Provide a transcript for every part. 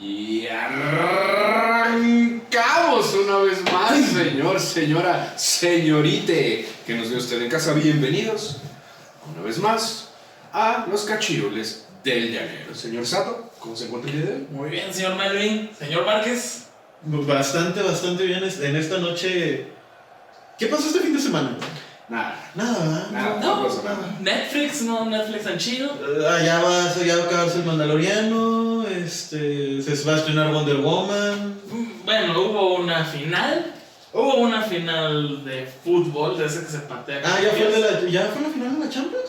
Y arrancamos una vez más, señor, señora, señorite, que nos ve usted en casa. Bienvenidos una vez más a los cachirules del llanero. Señor Sato, ¿cómo se encuentra el día de hoy? Muy bien, señor Melvin. Señor Márquez. Bastante, bastante bien en esta noche. ¿Qué pasó este fin de semana? Nada, Nada. Nada. No, nada. Netflix, no, Netflix tan chido. Eh, Allá va, ya va a acabarse el Mandaloriano. Este, se va a estrenar Wonder Woman. Bueno, hubo una final. Hubo una final de fútbol, de ese que se patea. Ah, ya fue, de la, ya fue la final de la Champions.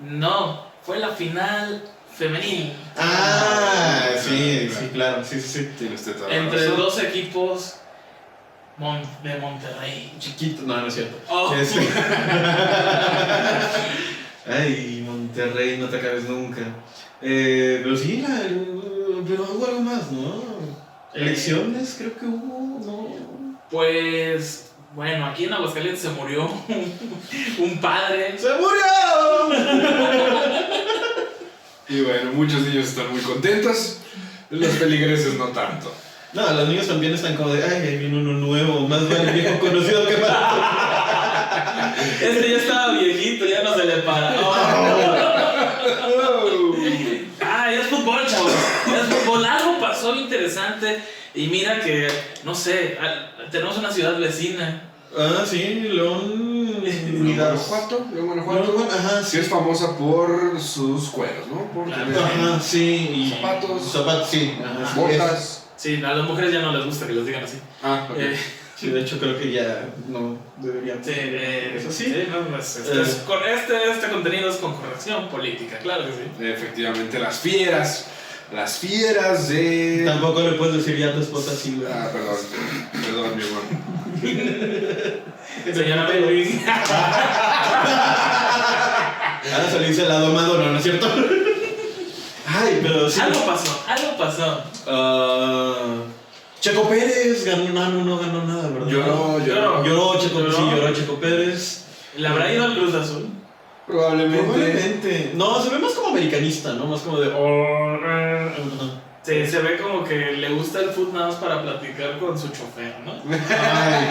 güey? No, fue la final femenil. Ah, sí, sí, claro, sí, sí, sí. tiene usted toda la Entre razón. dos equipos Mon- de Monterrey. Chiquito, no, no es cierto. Oh. Este- Ay, Monterrey, no te acabes nunca. Eh, pero sí, la, pero hubo algo más, ¿no? Elecciones, creo que hubo, ¿no? Pues, bueno, aquí en Aguascalientes se murió un padre. ¡Se murió! Y bueno, muchos niños están muy contentos, los peligreses no tanto. No, los niños también están como de, ay, ahí viene uno nuevo, más vale viejo conocido que malo. Este ya estaba viejito, ya no se le para ya es fútbol, chavos. Ya es fútbol. Algo pasó interesante. Y mira que, no sé, tenemos una ciudad vecina. Ah, sí, León. Guanajuato, León, Guanajuato. Ajá, Sí sí. es famosa por sus cueros, ¿no? Por Claro. tener Ajá, sí. Y Zapatos. Zapatos, sí. Ajá, botas. Sí, a las mujeres ya no les gusta que les digan así. Ah, ok. Eh, Sí, de hecho creo que ya no deberían. sí, eh, Eso sí. sí, no, no, es- este, Eh. es con- este, este contenido es con corrección política, claro que sí. Efectivamente, las fieras. Las fieras de. Tampoco le puedes decir ya a tu esposa así, güey. Ah, perdón. Perdón, mi amor. Señora Melvin. Ahora se le dice la domado, no, ¿no es cierto? Ay, pero sí. algo pasó, algo pasó. Ah, Checo Pérez ganó, no, no, no ganó nada, ¿verdad? Lloró, lloró. Lloró Checo, Lloró. sí, lloró Checo Pérez. ¿Le habrá ido al Cruz Azul? Probablemente. Probablemente. No, se ve más como americanista, ¿no? Más como de. Sí, se ve como que le gusta el fútbol nada más para platicar con su chofer, ¿no? Ay.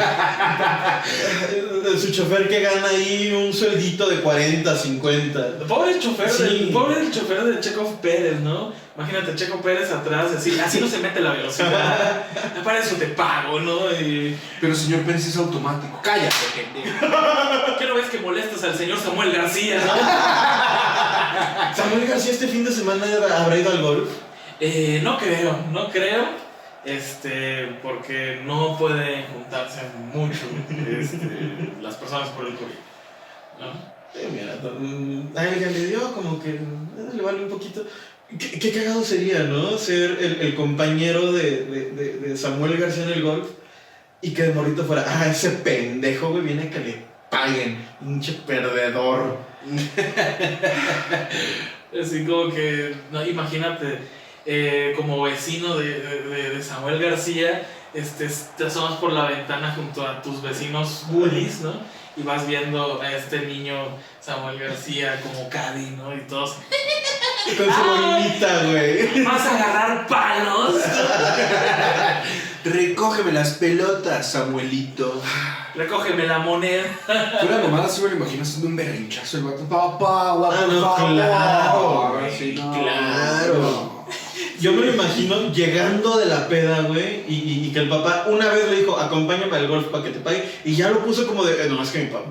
Su chofer que gana ahí un sueldito de 40, 50. Pobre chofer, Sí. del, pobre el chofer de Checo Pérez, ¿no? Imagínate Checo Pérez atrás, así, así no se mete la velocidad. Para eso te pago, ¿no? Y Pero señor Pérez es automático. Cállate, pendejo. ¿qué no ves que molestas al señor Samuel García? Samuel García este fin de semana habrá ido al golf. Eh, no creo, no creo. Este, porque no pueden juntarse mucho este, las personas por el COVID. ¿no? Eh, mira, mm, a ella le dio como que eh, le vale un poquito. Qué, qué cagado sería, ¿no? Ser el, el compañero de, de, de- de Samuel García en el golf y que de morrito fuera, ah, ese pendejo, güey, viene a que le paguen, pinche perdedor. Así como que, no, imagínate, eh, como vecino de, de- de Samuel García, este, te asomas por la ventana junto a tus vecinos bullies, ¿no? Y vas viendo a este niño Samuel García como Cadi, ¿no? Y todos, Con su boinita, güey. ¿vas a agarrar palos? Recógeme las pelotas, Samuelito. Recógeme la moneda. Fuera mamada, sí me lo imagino haciendo un berrinchazo el vato. Papá, guapo, Ah, no, papá. claro, imagino llegando de la peda, güey, y, que el papá una vez le dijo, acompáñame al golf para que te pague, y ya lo puso como de, eh, no, es que mi papá.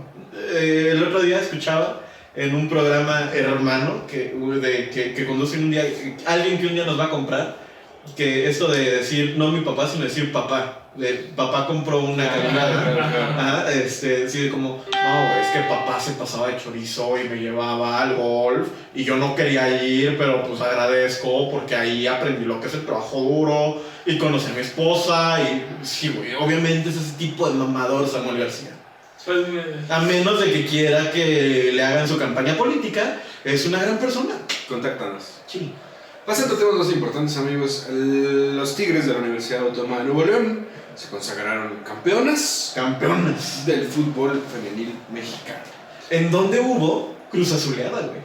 Eh, el otro día escuchaba en un programa hermano que, que, que conduce un día, alguien que un día nos va a comprar, que esto de decir no mi papá, sino decir papá. De, papá compró una camioneta. Este, sí, como, no, es que papá se pasaba de chorizo y me llevaba al golf y yo no quería ir, pero pues agradezco porque ahí aprendí lo que es el trabajo duro y conocí a mi esposa y sí, güey, obviamente es ese tipo de mamador Samuel García. Pues, A menos de que quiera que le hagan su campaña política, es una gran persona. Contáctanos. Sí. Pasando a temas más importantes, amigos. Los Tigres de la Universidad Autónoma de Nuevo León se consagraron campeonas Campeonas. del fútbol femenil mexicano. En donde hubo Cruz Azuleada, güey.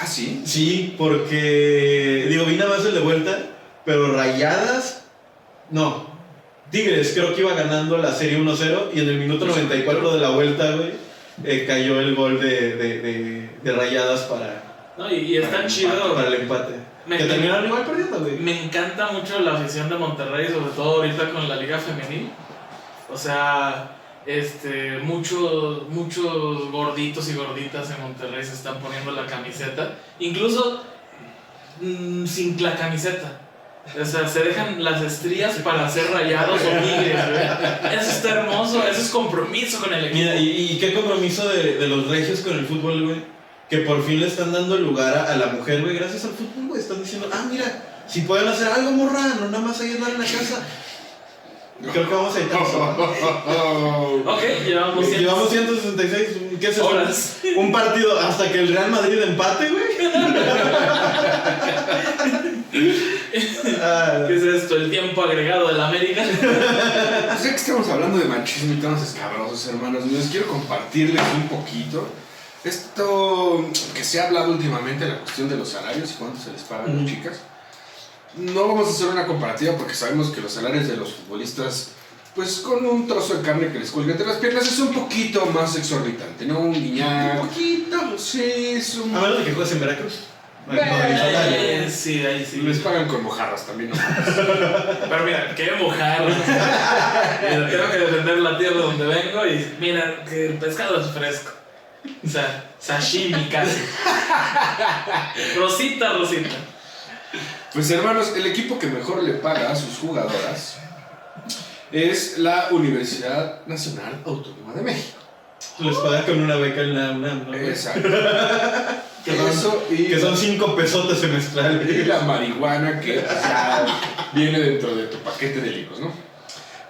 ¿Ah, sí? Sí, porque, digo, vi nada más el de vuelta, pero Rayadas, no. Tigres creo que iba ganando la serie 1-0 y en el minuto 94 de la vuelta, güey, eh, cayó el gol de, de, de, de Rayadas para, No, y, y Para el chido. para el empate. Me- que terminaron igual perdiendo, güey. Me encanta mucho la afición de Monterrey, sobre todo ahorita con la liga femenil. O sea, este, muchos, muchos gorditos y gorditas en Monterrey se están poniendo la camiseta, incluso mm, sin la camiseta. O sea, se dejan las estrías para ser rayados o tigres, güey. Eso está hermoso, eso es compromiso con el equipo. Mira, y, y qué compromiso de, de los regios con el fútbol, güey. Que por fin le están dando el lugar a, a la mujer, güey, gracias al fútbol, güey. Están diciendo, ah, mira, si pueden hacer algo, morra, no nada más ahí andar en la casa. Creo que vamos a editar eso. Ok, llevamos, cien- Llevamos 166, ¿qué es eso? horas. Un partido hasta que el Real Madrid empate, güey. ¿Qué es esto? El tiempo agregado del América. Pues ya que estamos hablando de machismo y temas escabrosos, hermanos, les quiero compartirles un poquito esto que se ha hablado últimamente, la cuestión de los salarios y cuánto se les paga a las chicas. No vamos a hacer una comparativa porque sabemos que los salarios de los futbolistas, pues con un trozo de carne que les cuelga entre las piernas, es un poquito más exorbitante, ¿no? Un guiñac. Un poquito. Sí, es un... A menos de que juegues en Veracruz. Eh, sí, ahí sí. Les pagan con mojarras también, ¿no? Pero mira, qué mojar. Mira, tengo que defender la tierra donde vengo y mira que el pescado es fresco. O sea, sashimi casi. Rosita, Rosita. Pues hermanos, el equipo que mejor le paga a sus jugadoras es la Universidad Nacional Autónoma de México. Les pagan con una beca en la UNAM. Exacto. Que son- y, Que son 5 pesotes semestrales. y la marihuana que viene dentro de tu paquete de libros, ¿no?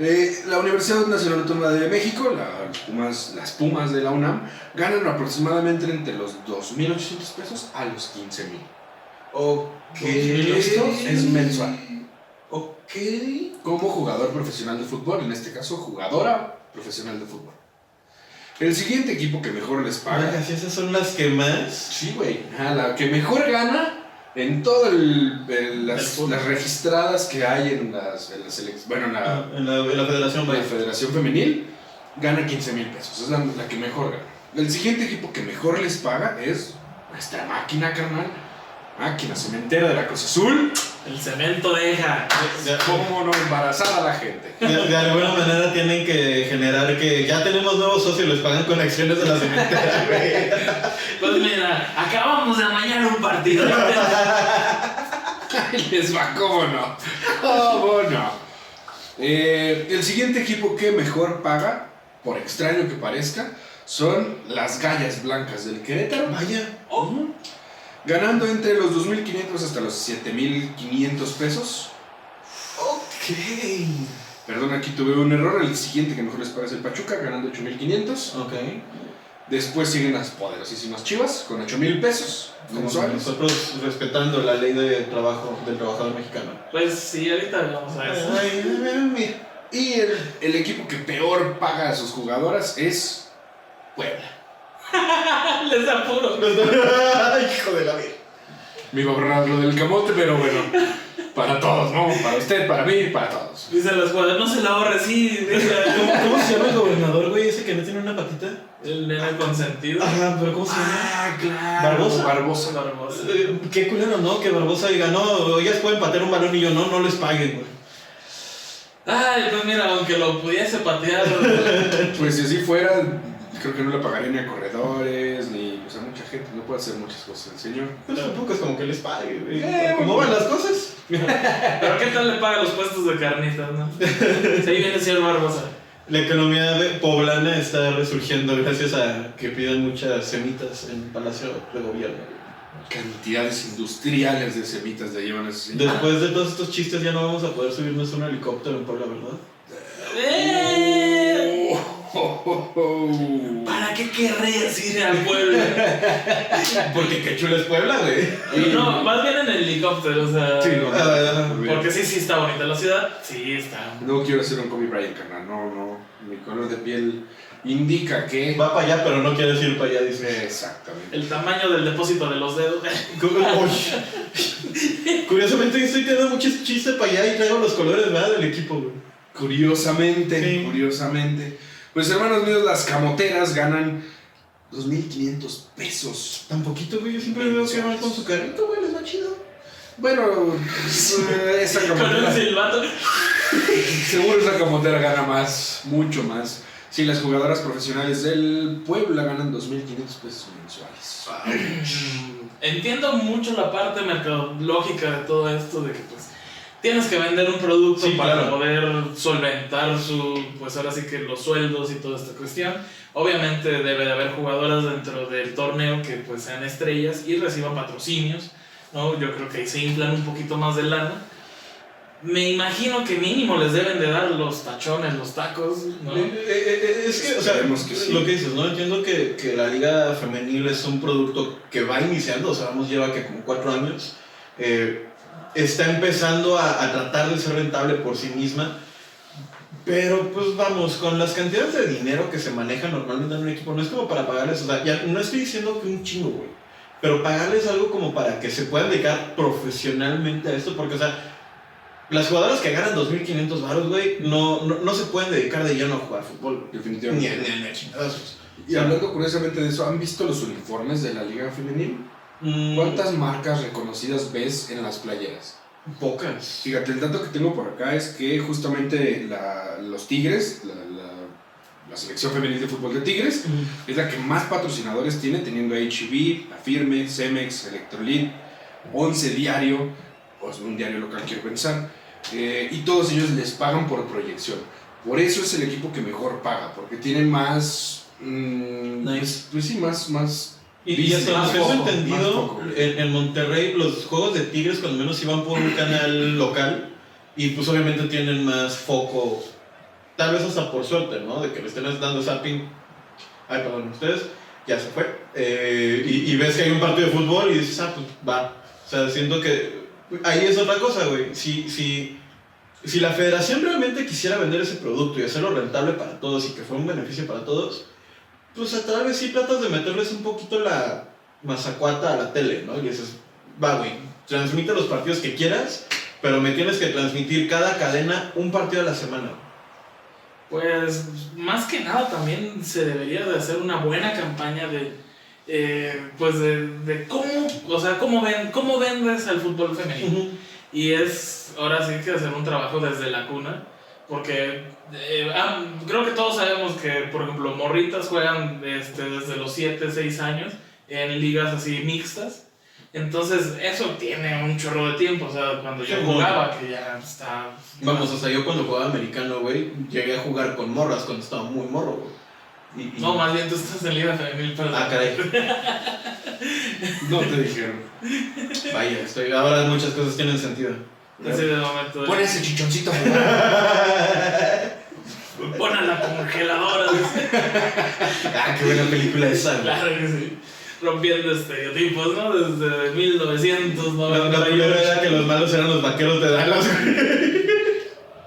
Eh, la Universidad Nacional Autónoma de México, la- las, Pumas, las Pumas de la UNAM, ganan aproximadamente entre los 2.800 pesos a los 15.000. Ok. Esto es mensual. Ok. como jugador profesional de fútbol, en este caso jugadora profesional de fútbol. El siguiente equipo que mejor les paga. Si esas son las que más. Sí, güey. La que mejor gana en todas El las, registradas que hay en las, en las bueno, en la, En la, en la federación, la Femenil, gana 15 mil pesos. Es la, la que mejor gana. El siguiente equipo que mejor les paga es nuestra máquina, carnal. Máquina cementera de la Cruz Azul. El cemento deja. De, ¿Cómo no embarazar a la gente? de- de alguna manera tienen que generar que ya tenemos nuevos socios, les pagan con acciones de la cementera, güey. Pues mira, acabamos de amañar un partido. Ahí les va, ¿cómo no? ¿Cómo no? Eh, el siguiente equipo que mejor paga, por extraño que parezca, son las Gallas Blancas del Querétaro. Vaya. Ujú. Ganando entre los 2.500 hasta los 7.500 pesos. Ok. Perdón, aquí tuve un error. El siguiente que mejor les paga es el Pachuca, ganando 8.500. Ok. Después siguen las poderosísimas Chivas, con 8.000 pesos Como mensuales. nosotros respetando la ley de trabajo del trabajador mexicano. Pues sí, ahorita vamos a eso. Y el, el equipo que peor paga a sus jugadoras es Puebla. Les apuro. Ay, hijo de la vida. Me iba a borrar lo del camote, pero bueno. Para todos, ¿no? Para usted, para mí, para todos. Dicen los no se la ahorre, sí. deja. ¿Cómo, cómo se llama el gobernador, güey? Ese que no tiene una patita. El nene consentido. Ajá, pero ¿cómo se llama? Ah, claro. ¿Barbosa? Barbosa. Barbosa. Eh, Qué culero, ¿no? Que Barbosa diga, no, ellas pueden patear un balón y yo no, no les paguen, güey. Ay, pues mira, aunque lo pudiese patear. Pues si así fuera, creo que no le pagaría ni a corredores, ni pues, a mucha gente. No puede hacer muchas cosas el señor. Pero tampoco es como que les pague, güey. Eh, ¿Cómo van las cosas? Pero ¿qué tal le paga los puestos de carnitas, no? Sí, ahí viene el señor Barbosa. La economía de poblana está resurgiendo gracias a que piden muchas semitas en Palacio de Gobierno. Cantidades industriales de semitas le llevan a ese señor. Después de todos estos chistes ya no vamos a poder subirnos a un helicóptero en Puebla, ¿verdad? ¡Eh! Oh, oh, oh. ¿Para qué querrías ir al pueblo? Porque qué chulo es Puebla, güey. No, más bien en helicóptero, o sea. Sí, no. Ah. Porque sí, sí está bonita la ciudad. Sí, está. No quiero ser un Kobe Bryant, carnal. No, no. Mi color de piel indica que. Va para allá, pero no quieres ir para allá, dice. Exactamente. El tamaño del depósito de los dedos. Uy. Curiosamente estoy teniendo mucho chiste para allá y traigo los colores ¿verdad? del equipo, güey. Curiosamente, Sí. curiosamente. Pues hermanos míos, las camoteras ganan 2.500 pesos. Tan poquito, güey. Yo siempre veo que van con su carrito, güey. Les va chido. Bueno, pues, eh, esa camotera. Seguro esa camotera gana más, mucho más. Si las jugadoras profesionales del Puebla ganan 2.500 pesos mensuales. Entiendo mucho la parte mercadológica de todo esto, de que pues tienes que vender un producto Sí, para claro. poder solventar su, pues ahora sí que los sueldos y toda esta cuestión. Obviamente debe de haber jugadoras dentro del torneo que pues sean estrellas y reciban patrocinios, ¿no? Yo creo que ahí se inflan un poquito más de lana. Me imagino que mínimo les deben de dar los tachones, los tacos, ¿no? Eh, eh, eh, es que, o sea, que sí. lo que dices, ¿no? Entiendo que, que la liga femenil es un producto que va iniciando, o sea, vamos, lleva que como cuatro años. eh, está empezando a, a tratar de ser rentable por sí misma. Pero pues vamos, con las cantidades de dinero que se manejan normalmente en un equipo, no es como para pagarles, o sea, ya no estoy diciendo que un chingo, güey, pero pagarles algo como para que se puedan dedicar profesionalmente a esto, porque, o sea, las jugadoras que ganan 2.500 baros, güey, no, no, no se pueden dedicar de lleno a jugar fútbol. Ni a, Definitivamente. ni a- ni a. Y hablando curiosamente de eso, ¿han visto los uniformes de la Liga Femenil? Mm, ¿Cuántas marcas reconocidas ves en las playeras? Pocas. Fíjate, el dato que tengo por acá es que justamente la- los Tigres, la, la- la selección femenil de fútbol de Tigres, es la que más patrocinadores tiene, teniendo a HB, a Firme, Cemex, Electrolit, 11 Diario, o un diario local quiero pensar, eh, y todos ellos les pagan por proyección. Por eso es el equipo que mejor paga, porque tienen más... mm, Nice. pues, pues sí, más... más Y, y hasta lo que tengo entendido, en, en Monterrey los juegos de Tigres cuando menos iban por un canal local y pues obviamente tienen más foco, tal vez hasta por suerte, ¿no? De que le estén dando zapping. Ay, perdón, ustedes, ya se fue. Eh, y, y ves que hay un partido de fútbol y dices, ah, pues va. O sea, siento que ahí es otra cosa, güey. Si, si, si la federación realmente quisiera vender ese producto y hacerlo rentable para todos y que fuera un beneficio para todos, pues a vez sí tratas de meterles un poquito la mazacuata a la tele, ¿no? Y dices, va, güey, transmite los partidos que quieras, pero me tienes que transmitir cada cadena un partido a la semana. Pues más que nada también se debería de hacer una buena campaña de, eh, pues de, de cómo, o sea, cómo, ven, cómo vendes el fútbol femenino. Y es ahora sí que hacer un trabajo desde la cuna, porque eh, ah, creo que todos sabemos que, por ejemplo, morritas juegan este, desde los 7, 6 años en ligas así mixtas. Entonces, eso tiene un chorro de tiempo. O sea, cuando yo jugaba, que ya está. Vamos, o sea, yo cuando jugaba americano, güey, llegué a jugar con morras cuando estaba muy morro, güey. Y- y- No, más bien tú estás en liga femenil, perdón. Ah, caray. No te dijeron. Vaya, estoy, ahora muchas cosas tienen sentido. Así de momento. Pon ese chichoncito. Pon a la congeladora. ah, qué buena película esa, claro que sí. Rompiendo estereotipos, ¿no? Desde La, la 1998. primera era que los malos eran los vaqueros de Dallas.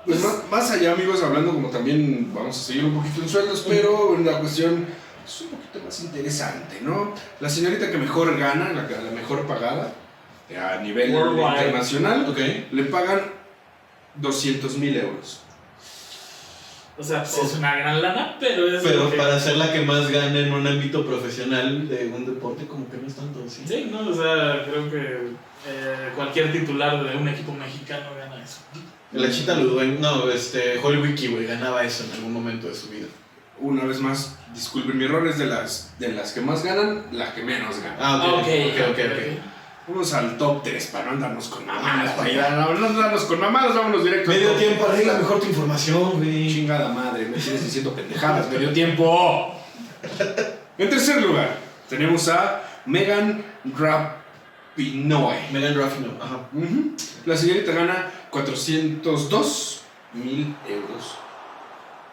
Pues más, más allá, amigos, hablando como también vamos a seguir un poquito en sueldos, pero la cuestión es un poquito más interesante, ¿no? La señorita que mejor gana, la, la mejor pagada a nivel Worldwide. internacional, Ok. le pagan 200 mil euros. O sea, pues, es una gran lana, pero es. Pero que- para ser la que más gana en un ámbito profesional de un deporte, como que no es tanto, ¿sí? Sí, ¿no? O sea, creo que eh, cualquier titular de un equipo mexicano gana eso. La Chita Ludwig, no, este, Holly Wiki, güey, ganaba eso en algún momento de su vida. Una vez más, disculpen mi error, es de las, de las que más ganan, la que menos gana. Ah, ok, Ah, ok, ok, ok. Vamos al top 3 para no andarnos con mamadas, para ir a- no, no andarnos con mamadas, vámonos directo. al Medio top. tiempo, arregla mejor tu información, güey. Chingada madre, me tienes diciendo pendejadas, medio tiempo. En tercer lugar, tenemos a Megan Rapinoe. Megan Ruffino, ajá. La señorita gana 402 mil euros.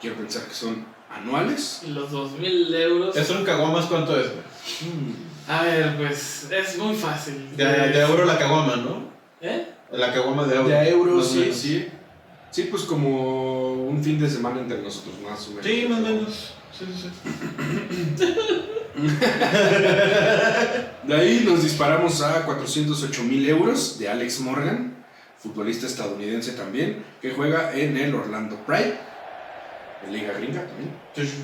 Quiero pensar que son anuales. Y los 2.000 euros. ¿Eso en caguamas cuánto es, güey? Mm. A ver, pues es muy fácil. De, de euro la caguama, ¿no? ¿Eh? La caguama de euro. De euro, sí, menos. sí. Sí, pues como un fin de semana entre nosotros, más o menos. Sí, más o menos. Sí, sí, sí. De ahí nos disparamos a 408 mil euros de Alex Morgan, futbolista estadounidense también, que juega en el Orlando Pride, en Liga Gringa también. Sí, sí.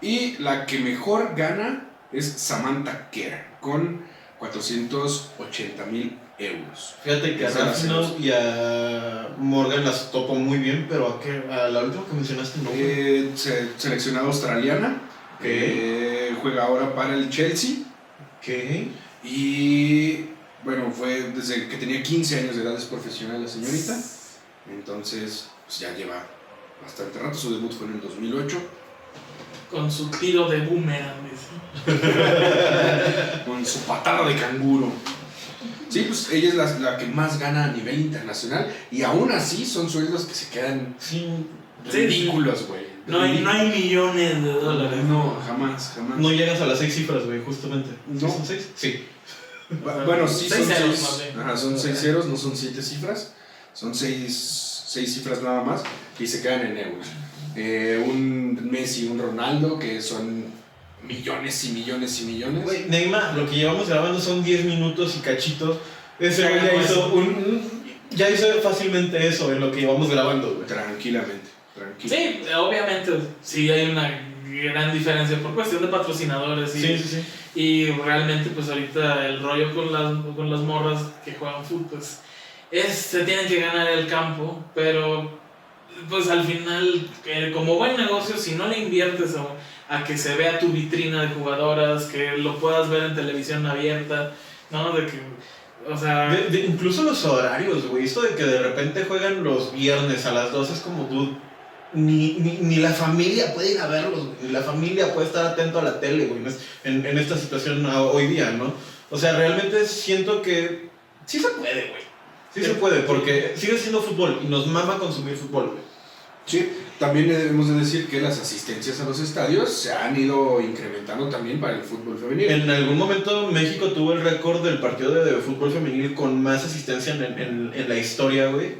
Y la que mejor gana es Samantha Kerr, con 480 mil euros. Fíjate que a Rafino y a Morgan las topo muy bien, pero a, qué, a la última que mencionaste no. Eh, se- seleccionada australiana, Ok. eh, juega ahora para el Chelsea. ¿Qué? Y bueno, fue desde que tenía 15 años de edad es profesional la señorita. Entonces, pues ya lleva bastante rato. Su debut fue en el 2008. Con su tiro de boomerang, dice. Con su patada de canguro. Sí, pues ella es la, la que más gana a nivel internacional. Y aún así son sueldos que se quedan Sí. Ridículos, güey. No hay, no hay millones de dólares. No, jamás, jamás. No llegas a las seis cifras, güey, justamente. ¿Sí No. ¿Son seis? Sí. Bu- Bueno, sí Seis son ceros, seis. Ajá, son seis ceros, no son siete cifras. Son seis, seis cifras nada más y se quedan en euros. Eh, un Messi, un Ronaldo, que son millones y millones y millones. Güey, Neymar, lo que llevamos grabando son 10 minutos y cachitos. Ese Ya güey ya hizo eso. un, un- Ya hizo fácilmente eso en lo que llevamos grabando, güey. Tranquilamente, tranquilamente. Sí, obviamente, sí hay una gran diferencia por cuestión de patrocinadores y, Sí, sí, sí. y realmente pues ahorita el rollo con las, con las morras que juegan fútbol pues es, se tienen que ganar el campo, pero pues al final eh, como buen negocio si no le inviertes a, a que se vea tu vitrina de jugadoras, que lo puedas ver en televisión abierta, ¿no? De que, o sea... De- de- incluso los horarios, güey. Esto de que de repente juegan los viernes a las 12 es como tú. Ni, ni, ni la familia puede ir a verlos, güey. Ni la familia puede estar atento a la tele, güey. En, en esta situación hoy día, ¿no? O sea, realmente siento que sí se puede, güey. Sí se puede, porque sigue siendo fútbol y nos mama consumir fútbol, güey. Sí, también debemos de decir que las asistencias a los estadios se han ido incrementando también para el fútbol femenil. En algún momento México tuvo el récord del partido de, fútbol femenil con más asistencia en, en- en la historia, güey.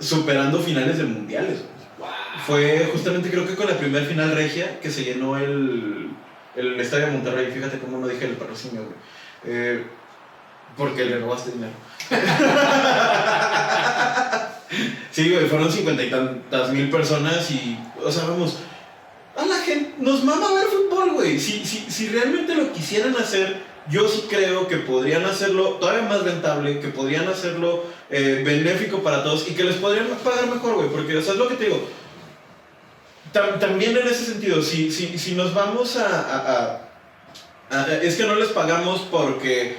Superando finales de mundiales. Fue justamente creo que con la primera final regia que se llenó el, el Estadio de Monterrey. Fíjate cómo no dije el patrocinio, güey. Eh, porque le robaste dinero. sí, güey, fueron cincuenta y tantas mil personas y, o sea, vamos, a la gente nos mama ver fútbol, güey. Si, si, si realmente lo quisieran hacer, yo sí creo que podrían hacerlo todavía más rentable, que podrían hacerlo eh, benéfico para todos y que les podrían pagar mejor, güey. Porque, o sea, es lo que te digo. Tam- también en ese sentido, si, si, si nos vamos a- Es que no les pagamos porque...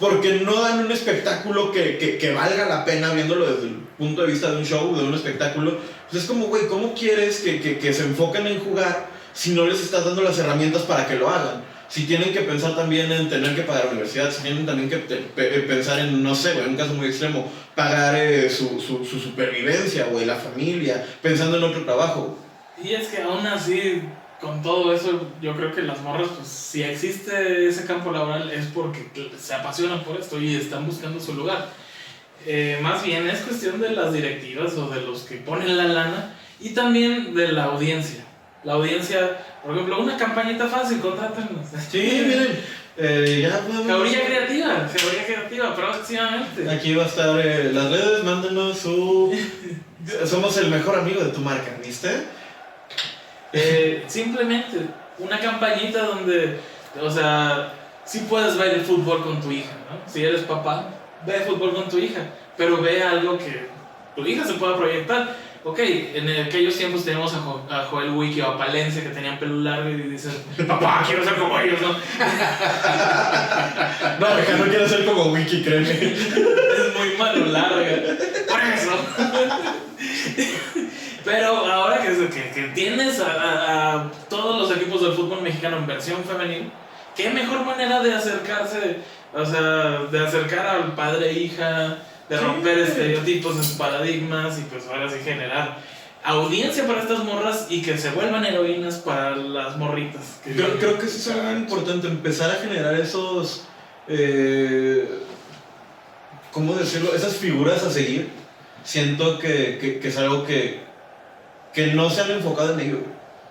Porque no dan un espectáculo que, que, que valga la pena viéndolo desde el punto de vista de un show, de un espectáculo. Pues es como, güey, ¿cómo quieres que, que, que se enfoquen en jugar si no les estás dando las herramientas para que lo hagan? Si tienen que pensar también en tener que pagar universidad, si tienen también que eh, pensar en, no sé, en un caso muy extremo, pagar eh, su, su, su supervivencia, güey, la familia, pensando en otro trabajo. Y es que aún así, con todo eso, yo creo que las morras, pues si existe ese campo laboral es porque se apasionan por esto y están buscando su lugar. Eh, más bien es cuestión de las directivas o de los que ponen la lana y también de la audiencia. La audiencia, por ejemplo, una campañita fácil, contrátanos. Sí, miren, eh, ya podemos... Creativa, teoría creativa, próximamente. Aquí va a estar eh, las redes, mándenos su... Somos el mejor amigo de tu marca, ¿viste? Eh, simplemente una campañita donde, o sea, si puedes ver el fútbol con tu hija, ¿no? Si eres papá, ve fútbol con tu hija, pero ve algo que tu hija se pueda proyectar. Ok, en aquellos tiempos teníamos a, Jo- a Joel Wiki o a Palencia que tenían pelo largo y dicen, papá, quiero ser como ellos, ¿no? No, acá no quiero ser como Wiki, créeme. es muy malo larga. Por eso. Pero ahora que, que, que tienes a, a- a todos los equipos del fútbol mexicano en versión femenil, qué mejor manera de acercarse, o sea, de acercar al padre e hija, de Sí. romper estereotipos en sus paradigmas y pues ahora sí generar audiencia para estas morras y que se vuelvan heroínas para las morritas. que- Creo, creo que eso es algo importante, empezar a generar esos... eh, ¿cómo decirlo? Esas figuras a seguir, siento que, que- que es algo que, que no se han enfocado en ello.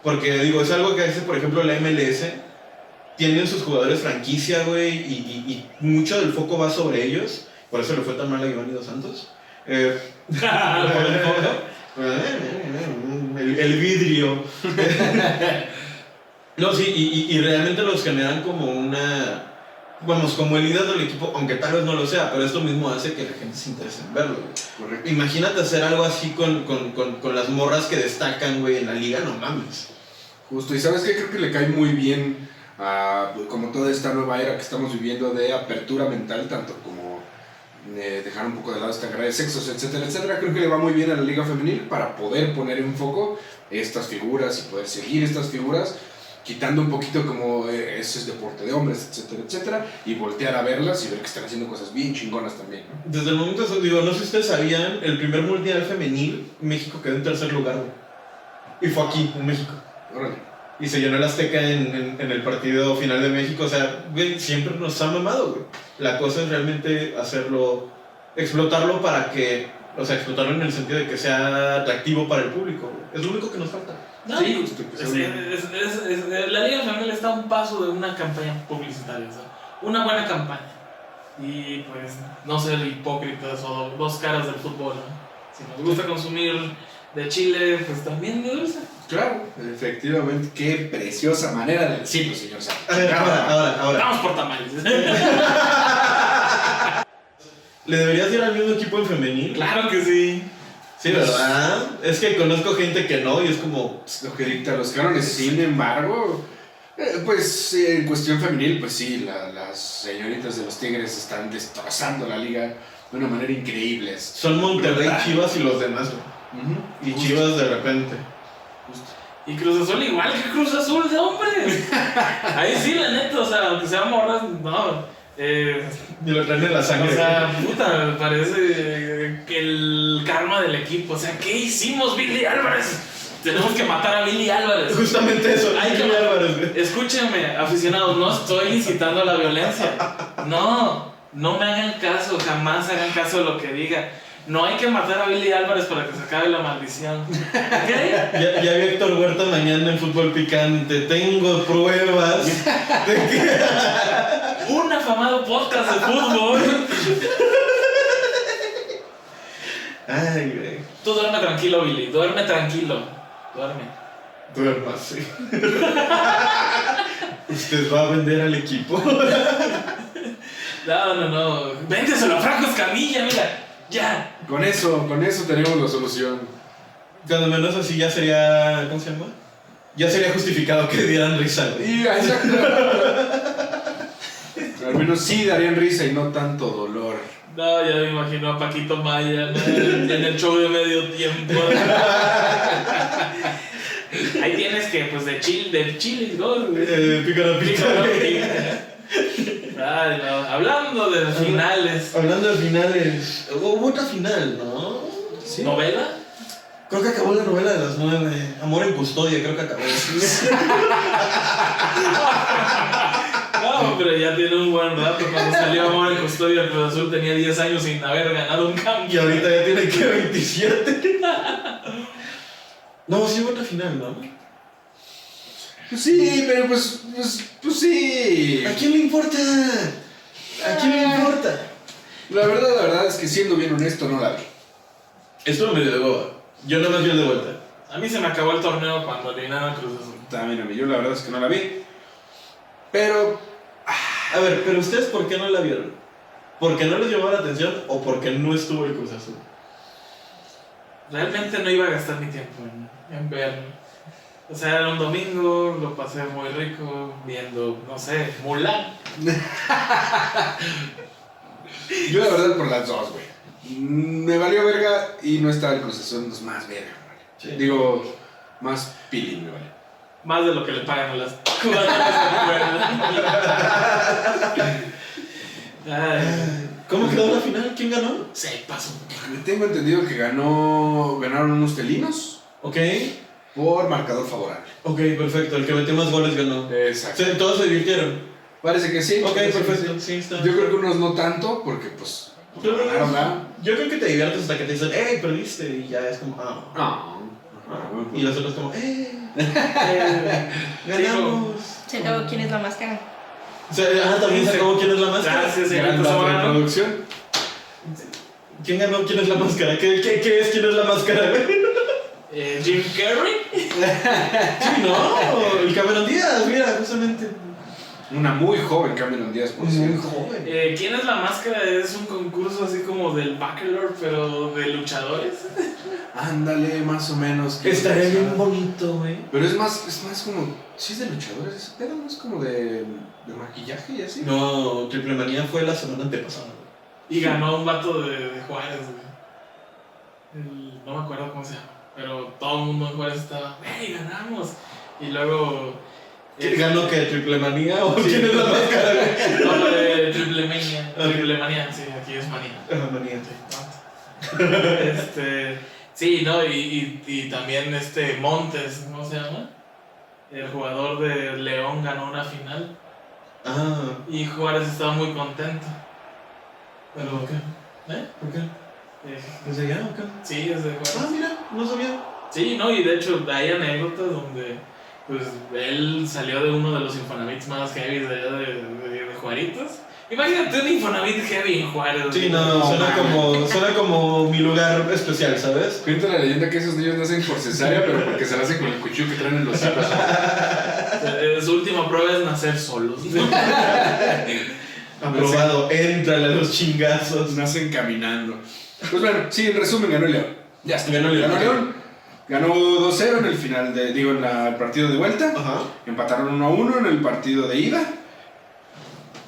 Porque digo, es algo que hace, por ejemplo, la MLS. Tienen sus jugadores franquicia, güey, y, y- y mucho del foco va sobre ellos. Por eso le fue tan mal a Giovanni Dos Santos. Eh, el fondo. el, vidrio. no, sí, y, y- y realmente los generan como una. Vamos, como el líder del equipo, aunque tal vez no lo sea, pero esto mismo hace que la gente se interese en verlo. Correcto. Imagínate hacer algo así con, con, con, con las morras que destacan, güey, en la liga, no mames. Justo, y sabes qué, creo que le cae muy bien a como toda esta nueva era que estamos viviendo de apertura mental, tanto como eh, dejar un poco de lado esta guerra de sexos, etcétera, etcétera. Creo que le va muy bien a la liga femenil para poder poner en foco estas figuras y poder seguir estas figuras, quitando un poquito como eh, ese es deporte de hombres, etcétera, etcétera, y voltear a verlas y ver que están haciendo cosas bien chingonas también, ¿no? Desde el momento, digo, no sé si ustedes sabían, el primer mundial femenil, México quedó en tercer lugar. Y fue aquí, en México. Órale. Y se llenó el Azteca en, en, en el partido final de México. O sea, güey, siempre nos ha mamado, güey. La cosa es realmente hacerlo, explotarlo para que, o sea, explotarlo en el sentido de que sea atractivo para el público. güey. Es lo único que nos falta. No, Sí, justo, pues, es- es- es- es- la Liga Femenil está a un paso de una campaña publicitaria, o sea, una buena campaña. Y pues no ser hipócritas o dos caras del fútbol. ¿no? Si nos gusta consumir de Chile, pues también de dulce. Claro, efectivamente, qué preciosa manera de decirlo, señor Sánchez. A ver, ahora, ahora, ahora. Vamos por tamales. ¿Le deberías ir al mismo equipo en femenil? claro que sí. Sí, ¿verdad? Es que conozco gente que no y es como... Es lo que dicta los cánones. Sin embargo, eh, pues en cuestión femenil, pues sí, la- las señoritas de los Tigres están destrozando la liga de una manera increíble. Son Monterrey. Chivas y los demás. Ujú, Y justo, Chivas de repente. Justo. Y Cruz Azul igual que Cruz Azul de hombres. Ahí sí, la neta, o sea, aunque sean morras, no. Eh, Y lo traen en la sangre. O sea, puta, me parece que el karma del equipo. O sea, ¿qué hicimos, Billy Álvarez? Tenemos que matar a Billy Álvarez. Justamente eso. Hay que- Billy Álvarez, güey. Escúchenme, aficionados, no estoy incitando a la violencia. No, no me hagan caso, jamás hagan caso de lo que diga. No hay que matar a Billy Álvarez para que se acabe la maldición. ¿Ok? Ya, ya Héctor Huerta mañana en Fútbol Picante. Tengo pruebas de que. Un afamado podcast de fútbol. Ay, güey. Tú duerme tranquilo, Billy. Duerme tranquilo. Duerme. Duerma, sí. Usted va a vender al equipo. No, no, no. Véndeselo a Franco Escamilla, mira. Ya. Con eso, con eso tenemos la solución. Cuando menos así ya sería. ¿Cómo se llama? Ya sería justificado que dieran risa, güey. Y, exacto. Al menos sí darían risa y no tanto dolor. No, ya me imagino a Paquito Maya ¿no? en el show de medio tiempo. Ahí tienes que, pues, de chile, de chile, ¿no? Eh, pícaro, pícaro. Ay, no. Hablando de finales. Hablando de finales. Hubo otra final, ¿no? Sí. ¿Novela? Creo que acabó la novela de las nueve. Amor en custodia, creo que acabó. No, pero ya tiene un buen rato. Cuando salió Amor en Custodia, el Cruz Azul tenía 10 años sin haber ganado un Y cambio. ahorita ya tiene que 27. No, sí hubo otra final, ¿no? Pues sí, pero pues, pues, pues sí. ¿A quién le importa? ¿A quién le importa? La verdad, la verdad es que siendo bien honesto, no la vi. Estuvo medio de boba. Yo no me vi el de vuelta. A mí se me acabó el torneo cuando eliminaron a Cruz Azul. También a mí, yo la verdad es que no la vi. Pero A ver, pero ustedes ¿por qué no la vieron? ¿Porque no les llamó la atención o porque no estuvo el Cruz Azul? Realmente no iba a gastar mi tiempo en, en verlo. O sea, era un domingo, lo pasé muy rico viendo, no sé, Mulan. yo la verdad por las dos, güey. Me valió verga y no estaba Azul, pues más verga, vale. Sí. Digo, más pili me vale. Más de lo que le pagan a las ¿Cómo quedó la final? ¿Quién ganó? se pasó. Tengo entendido que ganó, ganaron unos felinos Ok. Por marcador favorable. Ok, perfecto. El que metió más goles ganó. Exacto. Sí, todos se divirtieron. Parece que sí. Ok, perfecto. sí. Sí, está. Yo creo que unos no tanto, porque pues Yo, Ganaron, ¿verdad? yo creo que te diviertes hasta que te dicen, hey, perdiste. Y ya es como, ah. Punto. Y los otros como, eh, Eh, ganamos. Se acabó quién es la máscara. O sea, ah, también se acabó quién es la máscara. Gracias, Zamorano. producción. ¿Quién ganó quién es la máscara? ¿Qué, qué, qué es quién es la máscara? Eh, Jim Carrey. Sí, no, el Cameron Díaz, mira, justamente. Una muy joven Cameron Díaz, por cierto. joven. Eh, ¿Quién es la máscara? Es un concurso así como del Bachelor, pero de luchadores. Ándale, más o menos. que- Estaría bien bonito, güey. Pero es más, es más como. Sí, es de luchadores, ese pedo no es como de, de maquillaje y así. No, Triple Manía fue la semana antepasada. güey. Y ganó un vato de, de Juárez, güey. El- no me acuerdo cómo se llama. Pero todo el mundo en Juárez estaba, ¡Hey, ganamos! Y luego. ¿Quién eh, ganó qué? ¿Triple Manía o quién es la máscara, güey? No, de Triple Mania. Ok. Triple Manía, sí, aquí es manía. Ah, Manía. este, sí, ¿no? Y, y, y también este Montes, ¿cómo se llama? El jugador de León ganó una final Ah, y Juárez estaba muy contento. Pero, ¿por qué? ¿eh? ¿Por qué? ¿Desde allá o qué? Sí, es de Ah, Juárez. mira, no sabía. Sí, ¿no? Y de hecho hay anécdotas donde pues él salió de uno de los Infonavits más heavy de allá de, de, de Juaritos. Imagínate un Infonavit heavy en Juárez. Sí, no, suena como, suena como mi lugar especial, ¿sabes? Cuenta la leyenda que esos niños nacen por cesárea, pero porque se la hacen con el cuchillo que traen en los hijos. Eh, Su última prueba es nacer solos. Aprobado, entrale a los chingazos. Nacen caminando. Pues bueno, sí, en resumen, ganó el León. Ya está. Ganó León. Ganó León. Ganó 2-0 en el final, de, digo, en la- el partido de vuelta. Ajá. Empataron 1-1 en el partido de ida.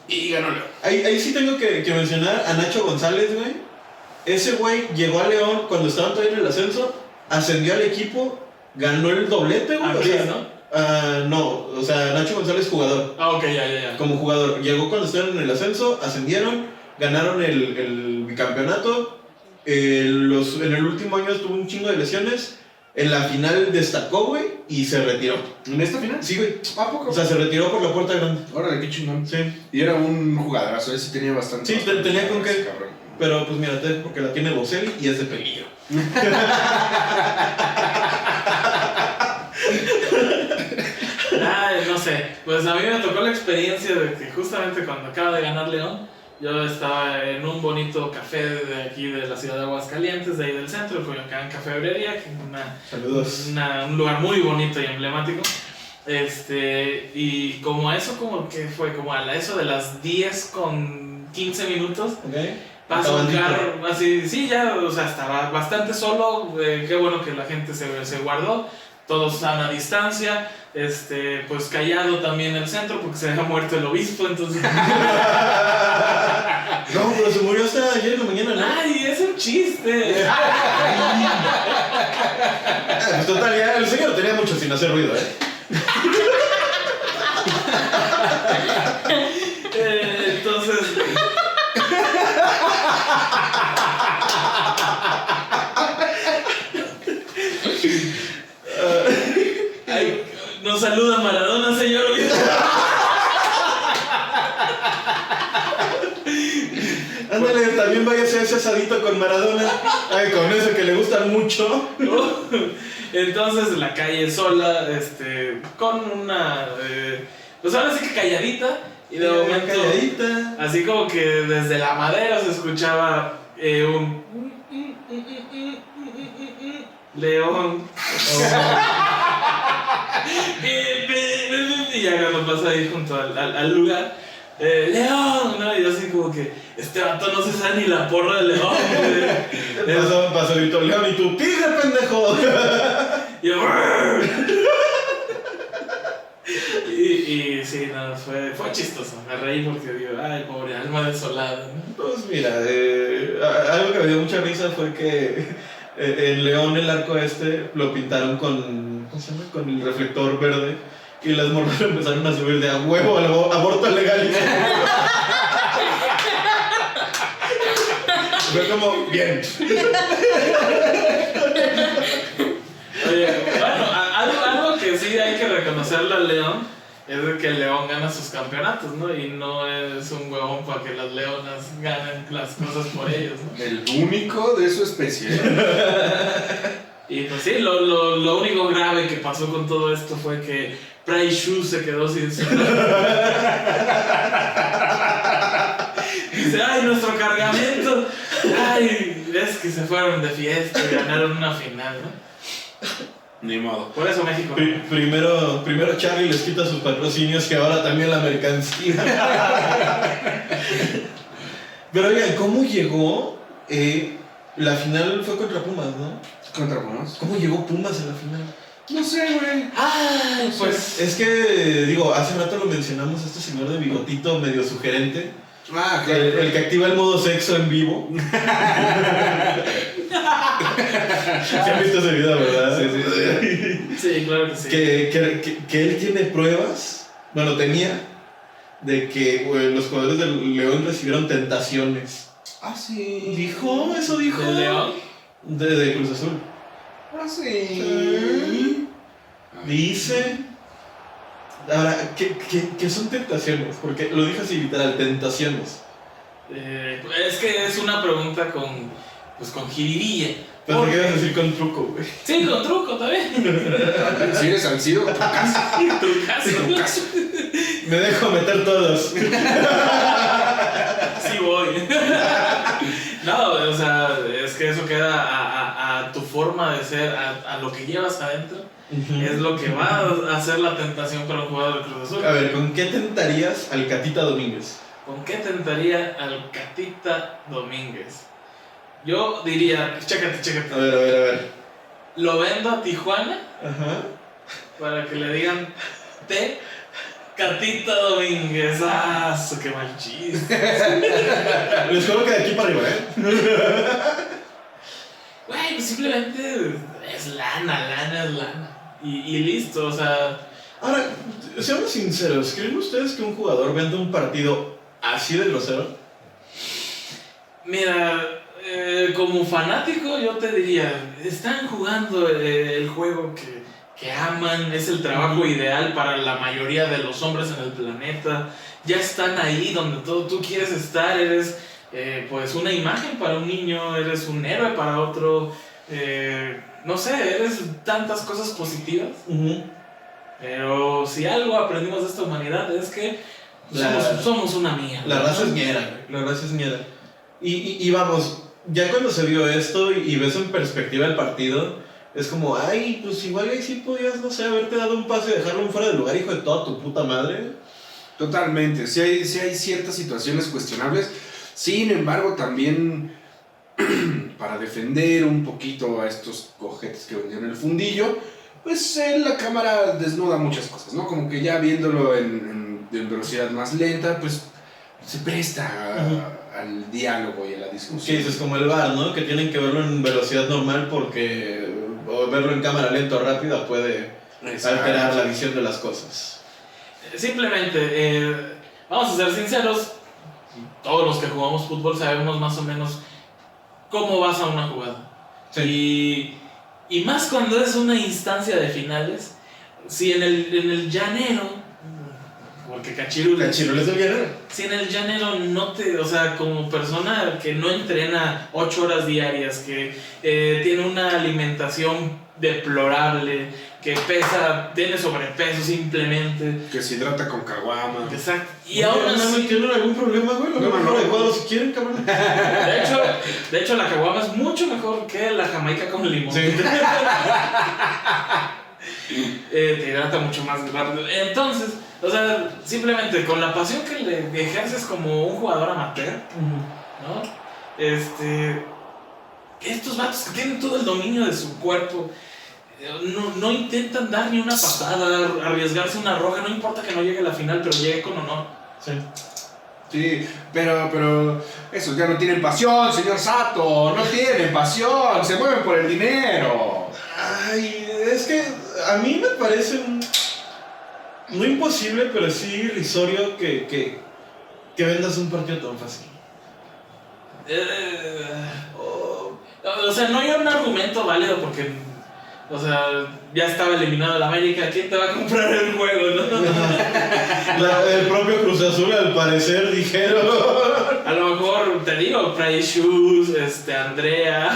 Y ganó León. Ahí, ahí sí tengo que, que mencionar a Nacho González, güey. Ese güey llegó a León cuando estaban todavía en el ascenso, ascendió al equipo, ganó el doblete, güey. o sea, ¿no? ah, no, o sea, Nacho González jugador. Ah, ok, ya, ya, ya. Como jugador. Llegó cuando estaban en el ascenso, ascendieron, ganaron el, el bicampeonato. Eh, los, en el último año tuvo un chingo de lesiones. En la final destacó, güey, y se retiró. ¿En esta final? Sí, güey. ¿A poco? O sea, se retiró por la puerta grande. Órale, qué chingón. Sí. Y era un jugadorazo, ese tenía bastante. Sí, te- tenía con qué. Cabrón. Pero pues mírate, porque la tiene Boselli y es de peligro. Ay, no sé. Pues a mí me tocó la experiencia de que justamente cuando acaba de ganar León, yo estaba en un bonito café de aquí de la ciudad de Aguascalientes, de ahí del centro, fue acá en Cafebrería, que es una un lugar muy bonito y emblemático. Este, y como eso, como que fue como a la- eso de las 10 con 15 minutos, ¿Ok? pasa un carro así, sí, ya, o sea, estaba bastante solo, eh, qué bueno que la gente se, se guardó, todos a la distancia, este, pues callado también el centro porque se había muerto el obispo, entonces, No, pero se murió hasta ayer en la mañana, ¿no? ¡ay, es un chiste! Pues total, ya el señor tenía mucho sin hacer ruido. Eh, también váyase a ese asadito con Maradona. Ay, con eso que le gustan mucho. Entonces la calle sola, este, con una, eh, pues ahora sí que calladita y de momento, calladita. así como que desde la madera se escuchaba eh, un león y ya cuando pasa ahí junto al, al- al lugar, eh, León, ¿no? Y yo así como que, este vato no se sabe ni la porra de León. güey. Pasó, pasó Víctor León y tú, tigre pendejo. Y yo, y, y sí, no, fue, fue chistoso. Me reí porque digo, ay, pobre alma desolada. ¿no? Pues mira, eh, algo que me dio mucha risa fue que eh, en León el arco este lo pintaron con, ¿cómo se llama? Con el reflector verde y las morras empezaron a subir de a huevo al abo- aborto legal. Fue como, bien. Oye, bueno, a- algo, algo que sí hay que reconocerle al León es de que el León gana sus campeonatos, ¿no? Y no es un huevón para que las leonas ganen las cosas por ellos, ¿no? El único de su especie. Y pues sí, lo, lo, lo único grave que pasó con todo esto fue que Price Shoe se quedó sin su... Dice, ay, nuestro cargamento. Ay, es que se fueron de fiesta y ganaron una final, ¿no? Ni modo. Por eso México. Pri- primero, primero Charlie les quita sus patrocinios y ahora también la mercancía. Pero oigan, ¿cómo llegó? eh, la final fue contra Pumas, ¿no? ¿Contra Pumas? ¿Cómo llegó Pumas a la final? No sé, güey. Ay, pues. Es que, digo, hace rato lo mencionamos, este señor de bigotito medio sugerente, Ah, el, el que activa el modo sexo en vivo. ¿Sí han visto ese video, verdad? Sí, sí, Sí, claro que sí. que, que, que- que él tiene pruebas, bueno, tenía, de que los jugadores del León recibieron tentaciones. Ah, sí. ¿Dijo? ¿Eso dijo? ¿El León? De, de Cruz Azul. Ah, sí. Dice. Ahora, ¿qué, qué, qué son tentaciones? Porque lo dijo así literal, tentaciones. Eh, es que es una pregunta con. Pues con jiribilla. Pero ¿qué ibas a decir con truco, güey? Sí, con truco también. Si eres Salcido, tu casa. tu caso. Tu caso. Me dejo meter todos. Sí voy. No, o sea, es que eso queda a, a- a tu forma de ser, a, a lo que llevas adentro. Es lo que va a hacer la tentación para un jugador de Cruz Azul. A ver, ¿con qué tentarías al Catita Domínguez? ¿Con qué tentaría al Catita Domínguez? Yo diría, chécate, A chécate. ver, a ver, a ver. Lo vendo a Tijuana Ajá. para que le digan T. Catita Domínguez. ¡Ah, su qué mal chiste! Les juro que de aquí para arriba, ¿eh? Güey, pues simplemente es lana, lana es lana. Y, y listo, o sea, Ahora, seamos sinceros, ¿creen ustedes que un jugador vende un partido así de grosero? mira, eh, como fanático yo te diría, están jugando eh, el juego que, que aman, es el trabajo ideal para la mayoría de los hombres en el planeta, ya están ahí donde todo tú quieres estar, eres eh, pues una imagen para un niño, eres un héroe para otro, eh, no sé, eres tantas cosas positivas. Pero si algo aprendimos de esta humanidad es que La- somos, somos una mierda. La raza es ñera. La raza es ñera. Y, y, y vamos, ya cuando se vio esto y, y ves en perspectiva el partido, es como, ay, pues igual ahí sí podías, no sé, haberte dado un pase y dejarlo en fuera de lugar, hijo de toda tu puta madre. Totalmente. Sí hay, sí hay ciertas situaciones cuestionables. Sin embargo, también para defender un poquito a estos cojetes que vendían el fundillo, pues la cámara desnuda muchas cosas, ¿no? Como que ya viéndolo en, en- en velocidad más lenta, pues se presta a- al diálogo y a la discusión. dices, como el bar, ¿no? Que tienen que verlo en velocidad normal porque o verlo en cámara lenta o rápida puede Exacto. alterar la visión de las cosas. Simplemente, eh, vamos a ser sinceros, todos los que jugamos fútbol sabemos más o menos cómo vas a una jugada. Y, y más cuando es una instancia de finales, si en el, en el llanero, porque Cachirules, Cachirules del Guerrero. si en el llanero no te, o sea, como persona que no entrena ocho horas diarias, que eh, tiene una alimentación deplorable, que pesa, tiene sobrepeso simplemente, Que se hidrata con caguama. exacto, y aún no, así, no tienen algún problema, güey. Lo No, mejor no. adecuado si quieren, cabrón. de hecho, de hecho la caguama es mucho mejor que la jamaica con limón. Sí. Eh, te hidrata mucho más rápido. Entonces, o sea, simplemente con la pasión que le ejerces como un jugador amateur, ¿no? Este. Estos vatos que tienen todo el dominio de su cuerpo. eh, No, no intentan dar ni una patada, arriesgarse una roja, no importa que no llegue a la final, pero llegue con honor. Sí. Sí, pero, pero esos ya no tienen pasión, señor Sato, no tienen pasión, se mueven por el dinero. Ay, es que a mí me parece un- no imposible, pero sí irrisorio que, que, vendas un partido tan fácil. Eh, o sea, no hay un argumento válido porque O sea, ya estaba eliminado el América, ¿quién te va a comprar el juego, no? La- el propio Cruz Azul, al parecer, dijeron. A lo mejor, te digo, Price Shoes, este, Andrea,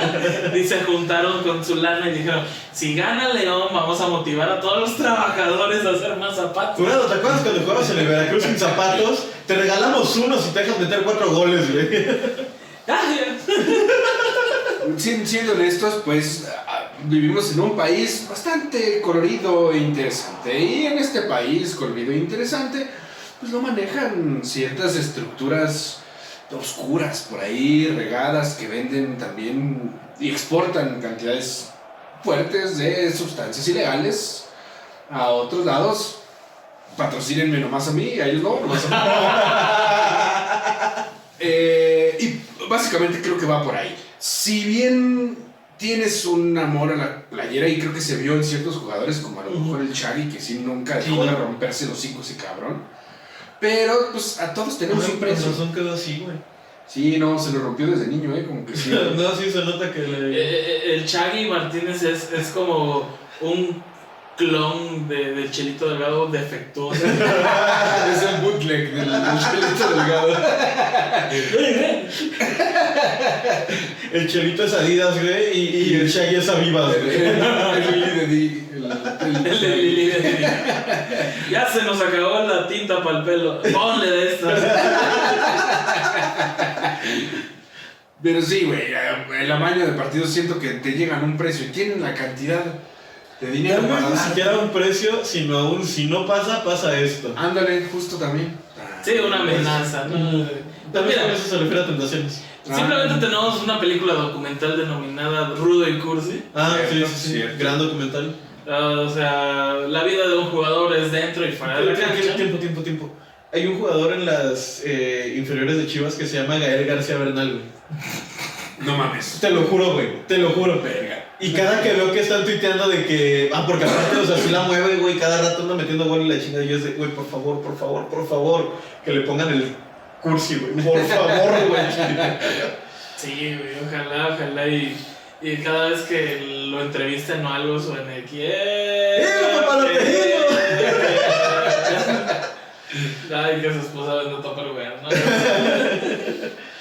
y se juntaron con su lana y dijeron, si gana León, vamos a motivar a todos los trabajadores a hacer más zapatos. Jurado, ¿te acuerdas cuando jugabas en el Veracruz sin zapatos? Te regalamos uno si te dejas meter cuatro goles, güey. Siendo honestos, pues ah, vivimos en un país bastante colorido e interesante. Y en este país colorido e interesante, pues lo manejan ciertas estructuras oscuras por ahí, regadas, que venden también y exportan cantidades fuertes de sustancias ilegales a otros lados. Patrocínenme nomás a mí, a ellos no, nomás a mí. Eh, y básicamente creo que va por ahí. Si bien tienes un amor a la playera y creo que se vio en ciertos jugadores como a lo mejor el Chagui que sí nunca dejó Sí, de romperse los cinco ese cabrón. Pero pues a todos tenemos un precio. razón quedó así, güey. Sí, no, se lo rompió desde niño, eh, como que sí. No, sí se nota que Eh, le. eh, El Chagui Martínez es, es como un clon de, del Chelito Delgado defectuoso. es el bootleg del, del Chelito Delgado. El chelito es Adidas, güey, y, y el Shaggy es Avivas, El, güey. el Lili de Di. El, el- El de Lili de. Ya se nos acabó la tinta para el pelo. Ponle de esta. Pero sí, güey, el amaño de partidos siento que te llegan a un precio y tienen la cantidad de dinero Tal vez para ni siquiera un precio, sino aún si no pasa, pasa esto. Ándale, justo también. Sí, una amenaza, ¿no? Mira, con eso se refiere a tentaciones. Simplemente tenemos una película documental denominada Rudo y Cursi. Ah, sí, Cierto, sí, sí. cierto. Gran documental. Ah, o sea, la vida de un jugador es dentro y fuera de la Tiempo, cancha. tiempo, tiempo, tiempo. Hay un jugador en las eh, inferiores de Chivas que se llama Gael García Bernal, güey. No mames. Te lo juro, güey. Te lo juro. Verga. Y cada que veo que están tuiteando de que. Ah, porque aparte, o sea, si la mueve, güey, cada rato anda metiendo gol y la chingada. Y yo es de, güey, por favor, por favor, por favor, que le pongan el cursi, güey. Por favor, güey. Sí, güey, ojalá, ojalá y, y cada vez que lo entrevisten o algo suene aquí. ¡Eh! papá, lo Ay, que su esposa vende Tupperware, ¿no?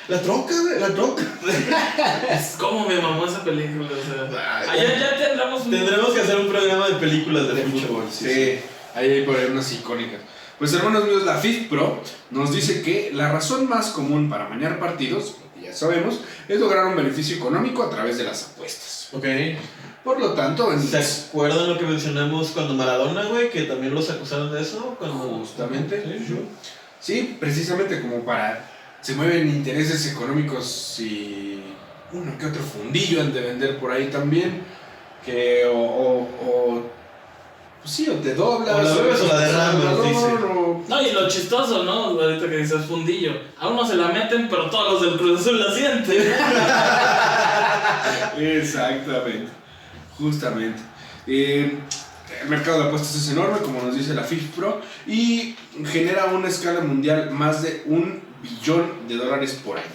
La troca, güey, la troca. Es como me mamó esa película, o sea. Ay, Allá ya tendremos un. Tendremos que hacer un programa de películas de, De fútbol. fútbol, sí, sí. Ahí hay por ahí unas icónicas. Pues hermanos míos, la FIF Pro nos dice que la razón más común para mañar partidos, ya sabemos, es lograr un beneficio económico a través de las apuestas. Ok. Por lo tanto, en- ¿Se acuerdan lo que mencionamos cuando Maradona, güey? Que también los acusaron de eso. Cuando... Justamente. Sí, sí. sí, precisamente como para... Se mueven intereses económicos y uno que otro fundillo han de vender por ahí también, que o... o, o- pues sí, o te doblas. O la bebes o la derramas, no, dice. no, No, y lo chistoso, ¿no? Ahorita que dices fundillo. A uno se la meten, pero todos los del Cruz Azul la sienten. Exactamente, justamente. Eh, el mercado de apuestas es enorme, como nos dice la FIF Pro, y genera una escala mundial más de un billón de dólares por año.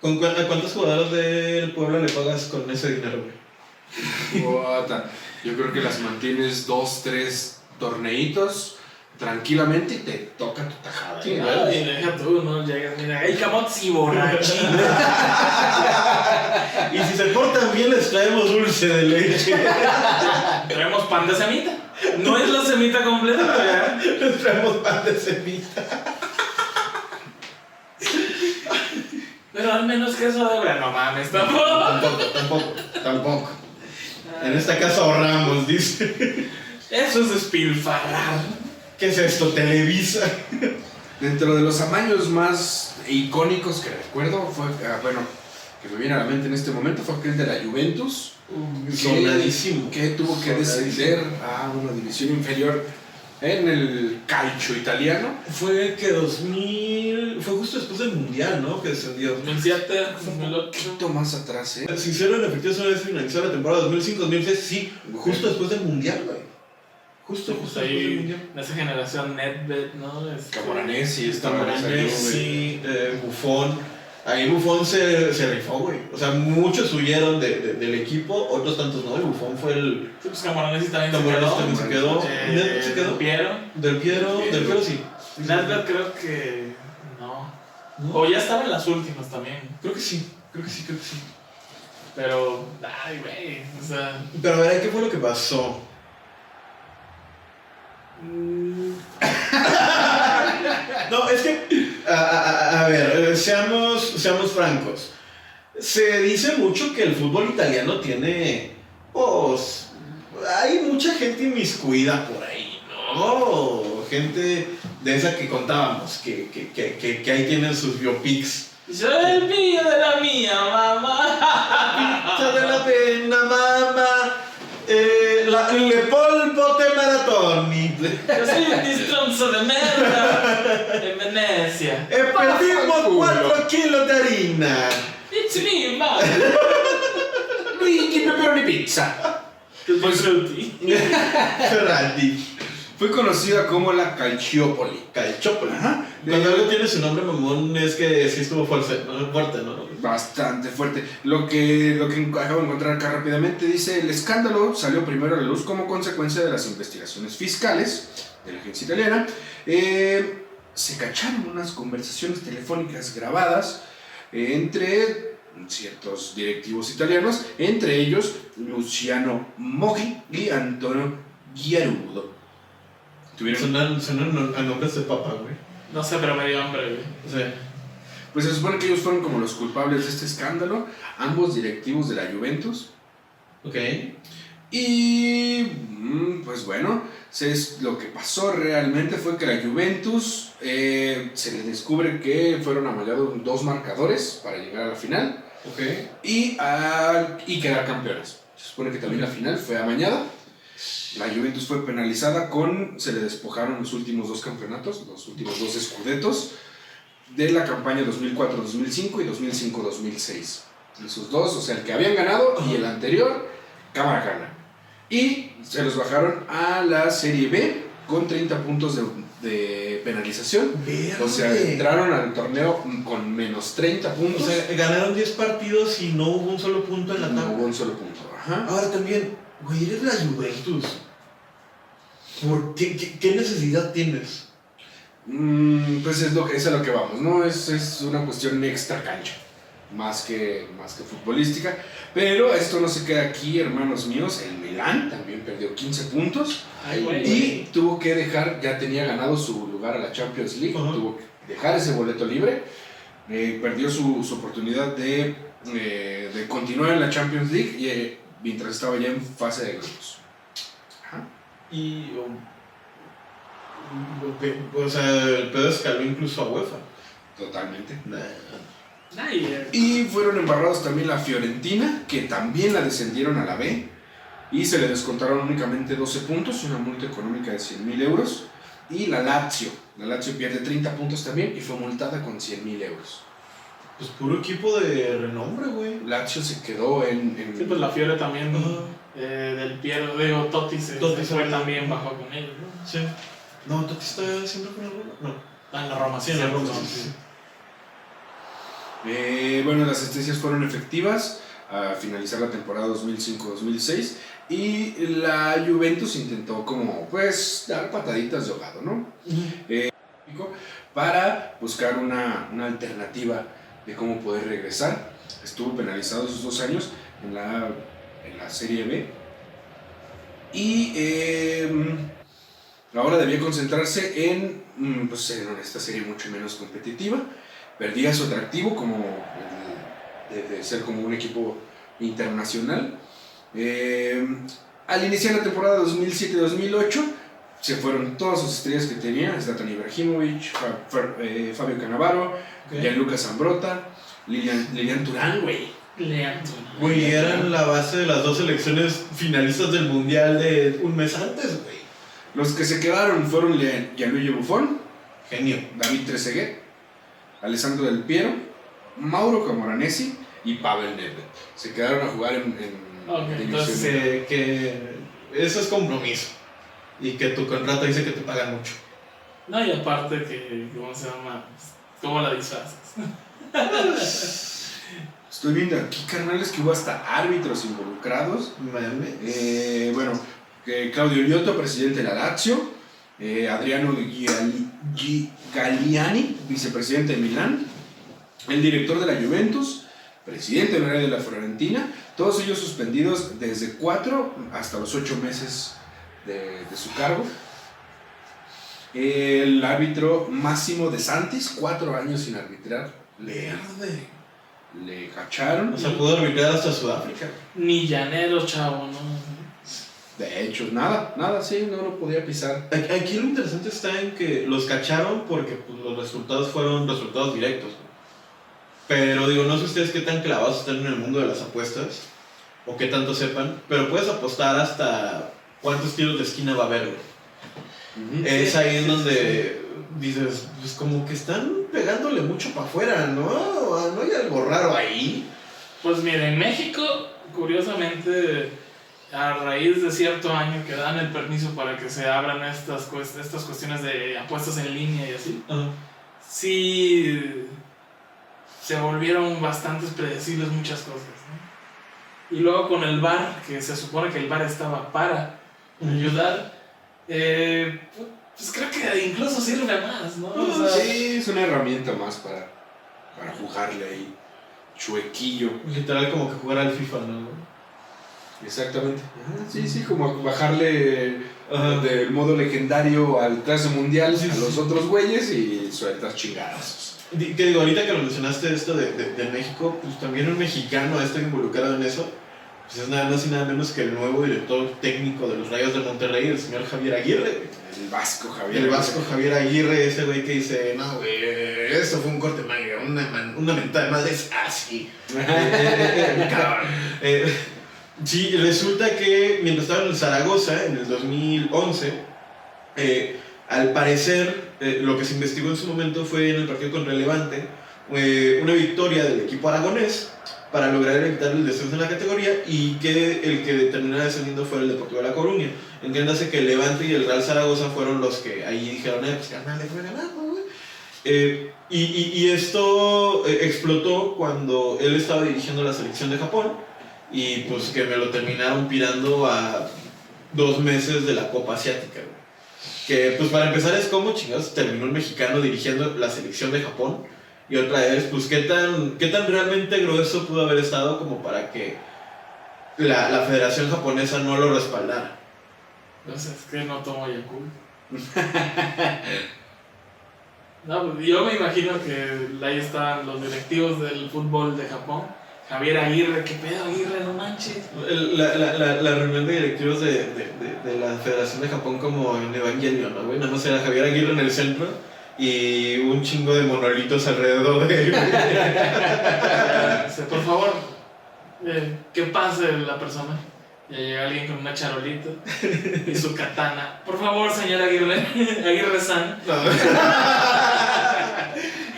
¿Con cu- ¿A cuántos jugadores del pueblo le pagas con ese dinero, güey? Yo creo que las mantienes dos, tres torneitos tranquilamente y te toca tu tajada. Sí, ¿eh? claro. Ay, deja tú, ¿no? Llegas, mira, hay camotes y borrachín. Y si se portan bien, les traemos dulce de leche. Traemos pan de semita. No es la semita completa, pero les traemos pan de semita. Pero al menos queso de brea. No mames, tampoco. Tampoco, tampoco, tampoco. En esta casa ahorramos, dice. Eso es despilfarrar. ¿Qué es esto? Televisa. Dentro de los amaños más icónicos que recuerdo fue, ah, bueno, que me viene a la mente en este momento fue aquel de la Juventus. que- Sonadísimo. Que tuvo que Sonadísimo. descender a una división inferior en el calcio italiano. Fue que 2000. Fue justo después del mundial, ¿no? Que descendió. 2007, Un 2008. poquito más atrás, ¿eh? Sincero, en efectivo, solo vez finalizó la temporada 2005-2006. Sí, justo después del mundial, güey. Justo, Pues justo después del ahí, mundial. en esa generación Netbet, ¿no? Este, Camoranesi Camoranesi, eh, Buffon. Ahí Buffon se, se rifó, güey. O sea, muchos huyeron de, de- del equipo, otros tantos no. El Buffon fue el. Sí, pues Camoranesi también Camoranesi se quedó. también se quedó. Eh. Del Piero, Del Piero. del Piero sí. Nedved creo que no. ¿No? O ya estaba en las últimas también. Creo que sí, creo que sí, creo que sí. Pero, ay, güey. O sea, Pero a ver, ¿qué fue lo que pasó? No, es que, a, a- a- a ver, eh, seamos, seamos francos. Se dice mucho que el fútbol italiano tiene, pues, hay mucha gente inmiscuida por ahí, ¿no? Gente de esa que contábamos, que, que, que, que, ahí tienen sus biopics. soy el mío de la mía, mamá. Pizza de la pena, mamá. Eh, la, le polvo de maratoni. Soy un distronzo de merda en Venecia. E perdimos culo. 4 kilos de harina. It's me, ma. Luigi Pepperoni Pizza. Pues frutti. Ferrari. Fue conocida como la Calciopoli. Calchópolis. Ajá. Cuando algo tiene su nombre mamón es que sí estuvo fuerte, ¿no? Fuerte, ¿no? Bastante fuerte. Lo que, lo que acabo de encontrar acá rápidamente dice, el escándalo salió primero a la luz como consecuencia de las investigaciones fiscales de la agencia italiana. Eh, se cacharon unas conversaciones telefónicas grabadas eh, entre ciertos directivos italianos, entre ellos Luciano Moggi y Antonio Giarudo. Tuvieron Sonan, sonan a nombres de papá, güey. No sé, pero me dio hambre, güey. Sea, Pues se supone que ellos fueron como los culpables de este escándalo, ambos directivos de la Juventus. ok. Y mm, pues bueno, lo que pasó realmente fue que la Juventus eh, se le descubre que fueron amallados dos marcadores para llegar a la final Ok. y, a- y quedar campeones. Se supone que también la final fue amañada. La Juventus fue penalizada con, se le despojaron los últimos dos campeonatos, los últimos dos escudetos de la campaña 2004-2005 y 2005-2006. Esos dos, o sea, el que habían ganado y el anterior, cámara gana. Y se los bajaron a la Serie B con 30 puntos de, de penalización. O sea, entraron al torneo con menos 30 O puntos. sea, ganaron 10 partidos y no hubo un solo punto en la no tabla. hubo un solo punto. Ajá. Ahora también, güey, eres la Juventus. ¿Por qué, qué, qué necesidad tienes? Mm, pues es, lo que, es a lo que vamos, ¿no? Es, es una cuestión extra cancha, más que, más que futbolística. Pero esto no se queda aquí, hermanos míos. El Milán también perdió 15 puntos Ay, güey. y tuvo que dejar, ya tenía ganado su lugar a la Champions League, tuvo que dejar ese boleto libre. Eh, perdió su, su oportunidad de, eh, de continuar en la Champions League y, eh, mientras estaba ya en fase de grupos. Ajá. Y. O, o sea, el pedo escaló incluso a UEFA. Totalmente. Ay, eh, Y fueron embarrados también la Fiorentina, que también la descendieron a la B. Y se le descontaron únicamente 12 puntos, una multa económica de 100 mil euros. Y la Lazio. La Lazio pierde 30 puntos también y fue multada con 100 mil euros. Pues puro equipo de renombre, güey. Lazio se quedó en... en- Sí, pues la Fiore también. Eh, del Piero, digo, Totti se, Totti se fue se- también bajó con ellos, ¿no? Sí. No, Totti está siempre con el Roma. No. Ah, en la Roma, Sí, en la Roma, sí, sí. sí. Eh, bueno, las asistencias fueron efectivas a finalizar la temporada 2005-2006 y la Juventus intentó como pues dar pataditas de ahogado, ¿no? para buscar una, una alternativa de cómo poder regresar. Estuvo penalizado esos dos años en la, en la Serie B. Y eh, ahora debía concentrarse en, mm, pues, en esta serie mucho menos competitiva. Perdía su atractivo como de, de ser como un equipo internacional. Eh, al iniciar la temporada 2007-2008, se fueron todas sus estrellas que tenía, Zlatan Ibrahimovic, Fa- Fa- eh, Fabio Cannavaro, Gianluca Zambrota, Lilian, Lilian Turán, güey. Güey, eran la base de las dos selecciones finalistas del mundial de un mes antes, güey. Los que se quedaron fueron Gianluigi Buffon, Genio. David Trezeguet, Alessandro Del Piero, Mauro Camoranesi y Pavel Nedved. Se quedaron a jugar en, en entonces, Que, que eso es compromiso. Y que tu contrato dice que te pagan mucho. No, y aparte que, ¿cómo se llama? ¿Cómo la disfrazas? Estoy viendo aquí, carnales, que hubo hasta árbitros involucrados. Eh, bueno, eh, Claudio Liotto, presidente de la Lazio. eh, Adriano Galliani, vicepresidente de Milán. El director de la Juventus, presidente honorario de la Fiorentina. Todos ellos suspendidos desde 4 hasta los 8 meses de, de su cargo. El árbitro Máximo de Santis, 4 años sin arbitrar. Le, Verde. le cacharon. O sea, pudo arbitrar hasta Sudáfrica. Ni llanero, chavo, ¿no? De hecho, nada, nada, sí, no lo podía pisar. Aquí lo interesante está en que los cacharon porque pues, los resultados fueron resultados directos. Pero digo, no sé ustedes qué tan clavados están en el mundo de las apuestas o qué tanto sepan, pero puedes apostar hasta cuántos tiros de esquina va a haber. güey. Es ahí en donde dices, pues como que están pegándole mucho para afuera, ¿no? ¿No hay algo raro ahí? Pues mira, en México, curiosamente, a raíz de cierto año que dan el permiso para que se abran estas, cuest- estas cuestiones de apuestas en línea y así, sí se volvieron bastantes predecibles muchas cosas. ¿no? Y luego con el bar, que se supone que el bar estaba para ayudar, eh, pues creo que incluso sirve más, ¿no? O sea, Sí, es una herramienta más para, para jugarle ahí. Chuequillo. Literal como que jugar al FIFA, ¿no? Exactamente. Ajá, Sí, sí, como bajarle Ajá. del modo legendario al clase mundial a los otros güeyes y sueltas chingadas. Que digo, ahorita que lo mencionaste esto de, de, de México, pues también un mexicano está involucrado en eso. Pues es nada más y nada menos que el nuevo director técnico de los Rayos de Monterrey, el señor Javier Aguirre. El Vasco, Javier. El vasco Javier Aguirre, ese güey que dice, no, güey, eso fue un corte manga, una, una mentada de madre es así. Cabrón. Eh, sí, resulta que mientras estaba en Zaragoza, en el 2011, eh, al parecer, eh, lo que se investigó en su momento fue en el partido contra el Levante, eh, una victoria del equipo aragonés para lograr evitar el descenso en la categoría y que el que terminara descendiendo fue el Deportivo de La Coruña. Entiéndase que el Levante y el Real Zaragoza fueron los que ahí dijeron, eh, pues güey. Y, esto explotó cuando él estaba dirigiendo la selección de Japón y pues que me lo terminaron pirando a dos meses de la Copa Asiática. güey. Que pues para empezar es como chingados terminó el mexicano dirigiendo la selección de Japón y otra es pues qué tan, qué tan realmente grueso pudo haber estado como para que la, la Federación Japonesa no lo respaldara. Pues es que no tomo Yakult. No, pues yo me imagino que ahí estaban los directivos del fútbol de Japón. Javier Aguirre, ¿qué pedo Aguirre? No manches. La, la, la, la reunión de directivos de, de, de, de la Federación de Japón como en Evangelion, ¿no, güey? Nada más era Javier Aguirre en el centro y un chingo de monolitos alrededor de él. Por favor, eh, que pase la persona. Ya llega alguien con una charolita y su katana. Por favor, señor Aguirre, Aguirre San,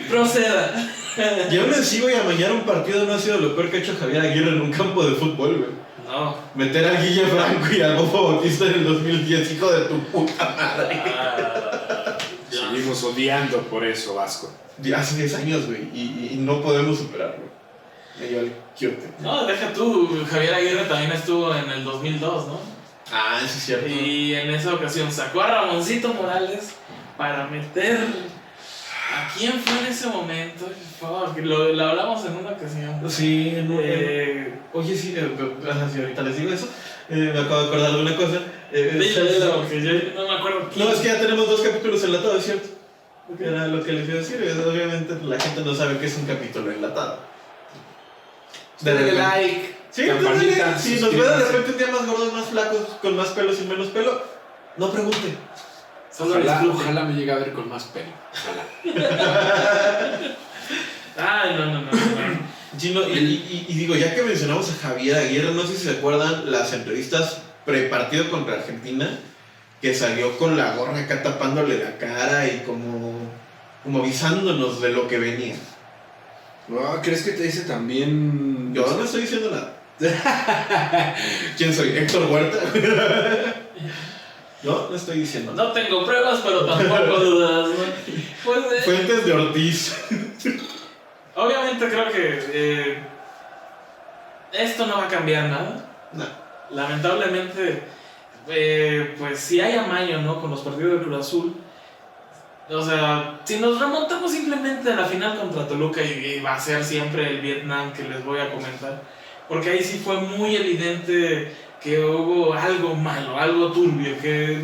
proceda. Y aún así, güey, amañar un partido no ha sido lo peor que ha hecho Javier Aguirre en un campo de fútbol, güey. No. Meter a Guille Franco y al Bobo Bautista en el 2010, hijo de tu puta madre. Ah. Seguimos odiando por eso, Vasco. Ya hace 10 años, güey, y, y no podemos superarlo. Me dio el quiote. No, deja tú, Javier Aguirre también estuvo en el 2002, ¿no? Ah, eso es cierto. Y en esa ocasión sacó a Ramoncito Morales para meter. ¿A quién fue en ese momento? Fuck, lo, lo hablamos en una ocasión. Sí, en un- en- Eh, Oye, sí, eh, ajá, sí, ahorita les digo eso. Eh, me acabo de acordar de una cosa. Eh, yo no me acuerdo quién. No, es que ya tenemos dos capítulos enlatados, ¿cierto? Era lo que les iba a decir. es, obviamente la gente no sabe qué es un capítulo enlatado. De Dale like. Sí, entonces, si nos ve de repente un día más gordos, más flacos, con más pelo, sin menos pelo, no pregunte. Solo Ojalá, ojalá me llegue a ver con más pelo. Ojalá. Ay, no, no, no. no. Sí, no, y, y- y digo, ya que mencionamos a Javier Aguirre, no sé si se acuerdan las entrevistas pre-partido contra Argentina, que salió con la gorra acá tapándole la cara y como, como avisándonos de lo que venía. Ah, ¿Crees que te dice también.? Yo no estoy diciendo nada. ¿Quién soy? ¿Héctor Huerta? no, no estoy diciendo nada. No tengo pruebas, pero tampoco dudas. Pues, eh, Fuentes de Ortiz. obviamente creo que eh, esto no va a cambiar nada. No. Lamentablemente, eh, pues si hay amaño, ¿no? Con los partidos de Cruz Azul. O sea, si nos remontamos simplemente a la final contra Toluca y, y va a ser siempre el Vietnam que les voy a comentar. Porque ahí sí fue muy evidente que hubo algo malo, algo turbio, que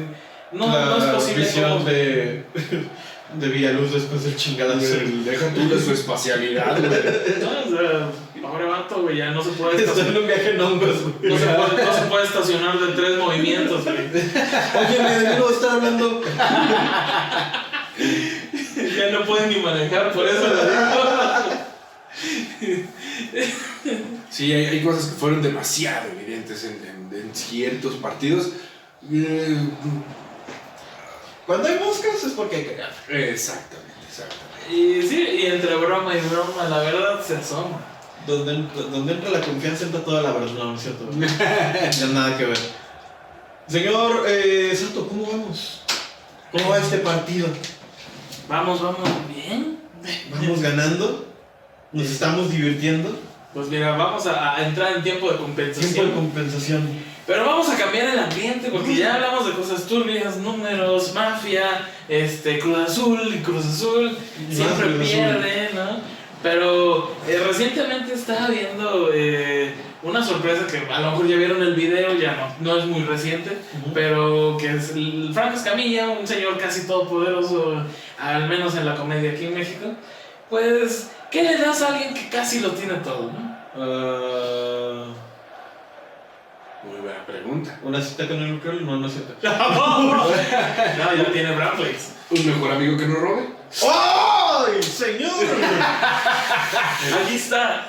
no, la no es posible visión como- de, de Villaluz después del chingadazo. Deja tú de su espacialidad, güey. No, o sea, pobre vato, güey, ya no se puede estacionar. un viaje en hongos, güey. No se, puede, no se puede estacionar de tres movimientos, güey. Oye, me debo estar hablando. Ya no puede ni manejar, por eso digo. Sí, hay, hay cosas que fueron demasiado evidentes en, en- en ciertos partidos. Eh, Cuando hay moscas es porque hay que cagar. exactamente, exactamente. Y sí, y entre broma y broma, la verdad se asoma. Donde, entra- donde entra la confianza entra toda la verdad. No, no es cierto. Ya nada que ver. Señor eh, Sato, ¿cómo vamos? ¿Cómo va este partido? Vamos, vamos, bien. ¿Vamos ganando? ¿Nos estamos divirtiendo? Pues mira, vamos a, a entrar en tiempo de compensación. Tiempo de compensación. Pero vamos a cambiar el ambiente porque ya hablamos de cosas turbias, números, mafia, este, Cruz Azul y Cruz Azul Y siempre Azul. pierde, ¿no? Pero eh, recientemente estaba viendo eh, una sorpresa que a lo mejor ya vieron el video, ya no, no es muy reciente, pero que es el Franco Escamilla, un señor casi todopoderoso, al menos en la comedia aquí en México. Pues, ¿qué le das a alguien que casi lo tiene todo, no? Ah, Muy buena pregunta. ¿Una cita con el Ucraniano? No, no es cierto. No, ya tiene Bradleys. ¿Un mejor amigo que no robe? ¡Ay, señor! Aquí está.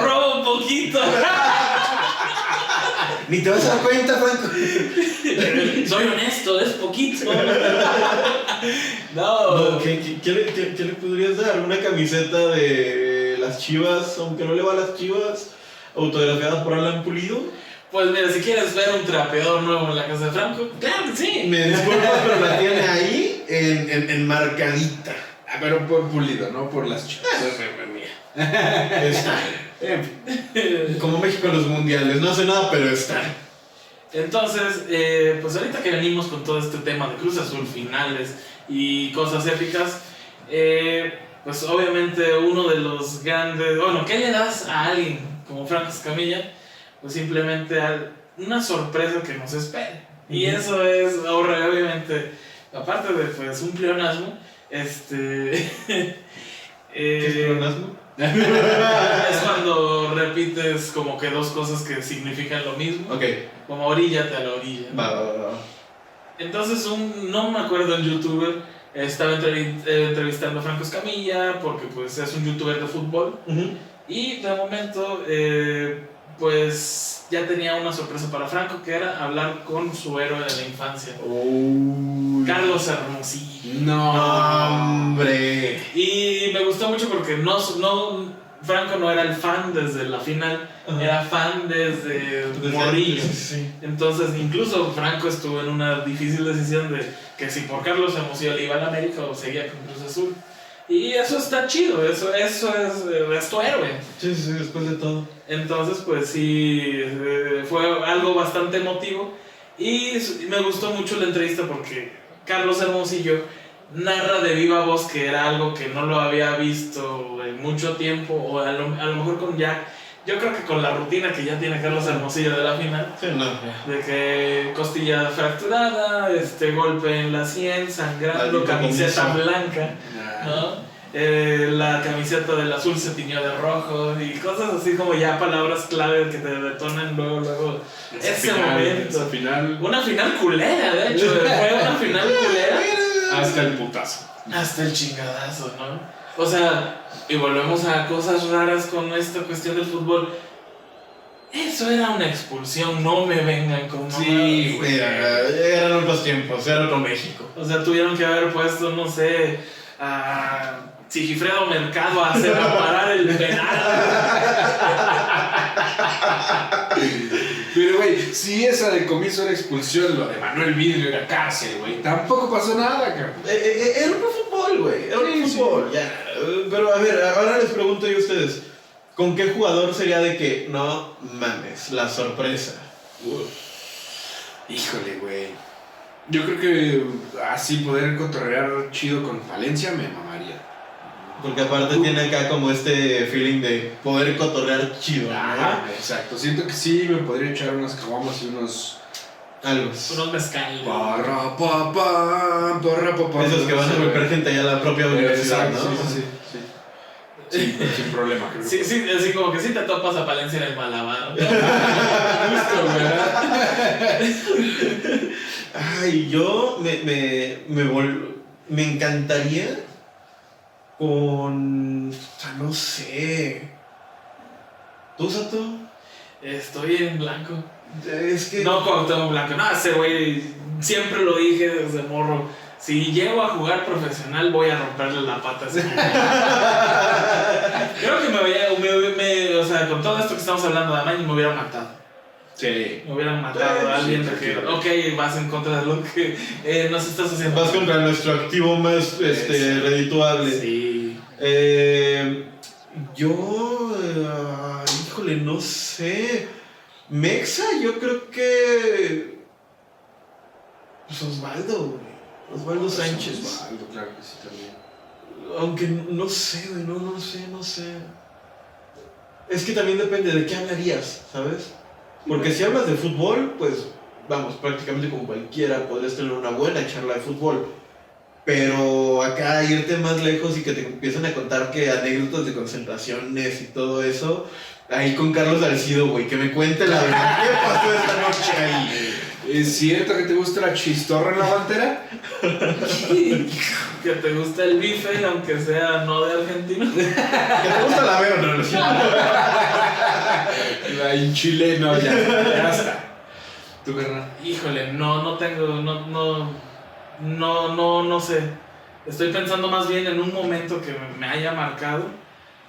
Robo un poquito. Ni te vas a dar cuenta, Franco. Soy honesto, es poquito. No, No. ¿qué, qué- qué le, qué- qué le podrías dar? ¿Una camiseta de las chivas, aunque no le va a las chivas, autografiada por Alan Pulido? Pues mira, si quieres ver un trapeador nuevo en la casa de Franco, claro que sí. Me disculpas, pero la tiene ahí en, en, enmarcadita. Ah, pero por pulido, no por las chivas. Está. En fin. Como México en los mundiales, no hace nada, pero está. Entonces, eh, pues ahorita que venimos con todo este tema de Cruz Azul finales y cosas épicas, eh, pues obviamente uno de los grandes, bueno, ¿qué le das a alguien como Franco Escamilla? Pues simplemente a una sorpresa que nos espera. Y Ujú. eso es, obviamente, aparte de pues un pleonasmo, este... ¿Qué es eh, pleonasmo? es cuando repites como que dos cosas que significan lo mismo, Ok, como oríllate a la orilla. va, va, va. Entonces, un, no me acuerdo el youtuber, estaba eh, entrevistando a Franco Escamilla, porque pues es un youtuber de fútbol, y de momento, eh, pues ya tenía una sorpresa para Franco, que era hablar con su héroe de la infancia, Uy. Carlos Hermosillo. No. ¡Hombre! Y me gustó mucho porque no, no, Franco no era el fan desde la final, Ajá. era fan desde, Desde- sí, sí. Entonces, incluso Franco estuvo en una difícil decisión de que si por Carlos Hermosillo le iba al América o seguía con Cruz Azul. Y eso está chido, eso, eso es, eh, es tu héroe. Sí, sí, después de todo. Entonces, pues sí, eh, fue algo bastante emotivo. Y me gustó mucho la entrevista porque Carlos Hermosillo narra de viva voz que era algo que no lo había visto en mucho tiempo, o a lo, a lo mejor con ya, yo creo que con la rutina que ya tiene Carlos Hermosillo de la final. Sí, no, ya. De que costilla fracturada, este golpe en la sien, sangrando, camiseta blanca, ¿no? Eh, la camiseta del azul se tiñó de rojo y cosas así como ya palabras clave que te detonan luego, luego. Ese Ese final, momento. ese final. Una final culera, de hecho, fue una final culera Hasta el putazo. hasta el chingadazo, ¿no? O sea, y volvemos a cosas raras con esta cuestión del fútbol. Eso era una expulsión, no me vengan con Sí, güey. Mira, eran otros tiempos, era otro México. O sea, tuvieron que haber puesto, no sé, a Sigifredo Mercado a hacer a parar el penal. Pero, güey, si esa de comienzo era expulsión, lo de Manuel Vidrio era cárcel, güey. Tampoco pasó nada, cabrón. Eh, eh, eh, era otro fútbol, güey. Era Sí, sí. fútbol. Ya, Pero a ver, ahora les pregunto yo a ustedes, ¿con qué jugador sería de que no mames, la sorpresa? Híjole, güey. Yo creo que así poder cotorrear chido con Valencia me mamaría. Porque aparte tiene acá como este feeling de poder cotorrear chido, Ajá, ¿no? exacto. Siento que sí me podría echar unas caguamas y unos. Algo. Unos mezcal. Parra, pa, pa, parra, pa, pa. Esos que van a golpear gente allá a la propia universidad, Exacto, ¿no? sí, sí, sí. Sí, sin problema, creo. Sí, sí, así como que sí te topas a Palencia en el malabar. Justo, ¿verdad? Ay, yo me, me, me, vol- me encantaría con... no sé. ¿Tú, Sato? Estoy en blanco. Es que... No, Cuauhtémoc Blanco. No, ese güey, siempre lo dije desde morro. Si llego a jugar profesional, voy a romperle la pata a. Creo que me hubiera, me, me- o sea, con todo esto que estamos hablando de Amaño, me hubiera matado. Sí. Me hubieran matado Sí, a alguien sí, que, tranquilo. ok, vas en contra de lo que eh, nos estás haciendo. Vas contra nuestro activo más este, redituable. Sí. Eh, yo, eh, híjole, no sé. Mexa, yo creo que. Pues Osvaldo, güey. Osvaldo Sánchez. Osvaldo, claro que sí, también. Aunque no sé, güey, no, no sé, no sé. Es que también depende de qué hablarías, ¿sabes? Porque si hablas de fútbol, pues vamos, prácticamente como cualquiera podrías tener una buena charla de fútbol. Pero acá irte más lejos y que te empiecen a contar que anécdotas de concentraciones y todo eso, ahí con Carlos Alcido, güey, que me cuente la verdad. ¿Qué pasó esta noche ahí? ¿Es cierto que te gusta la chistorra en la guantera? Que te gusta el bife, aunque sea no de argentino. ¿Que te gusta la veo? No, no, sí. La en Chile, no, ya, ya está. ¿Tu carnal? Híjole, no, no tengo, no, no, no, no, no sé. Estoy pensando más bien en un momento que me, haya marcado.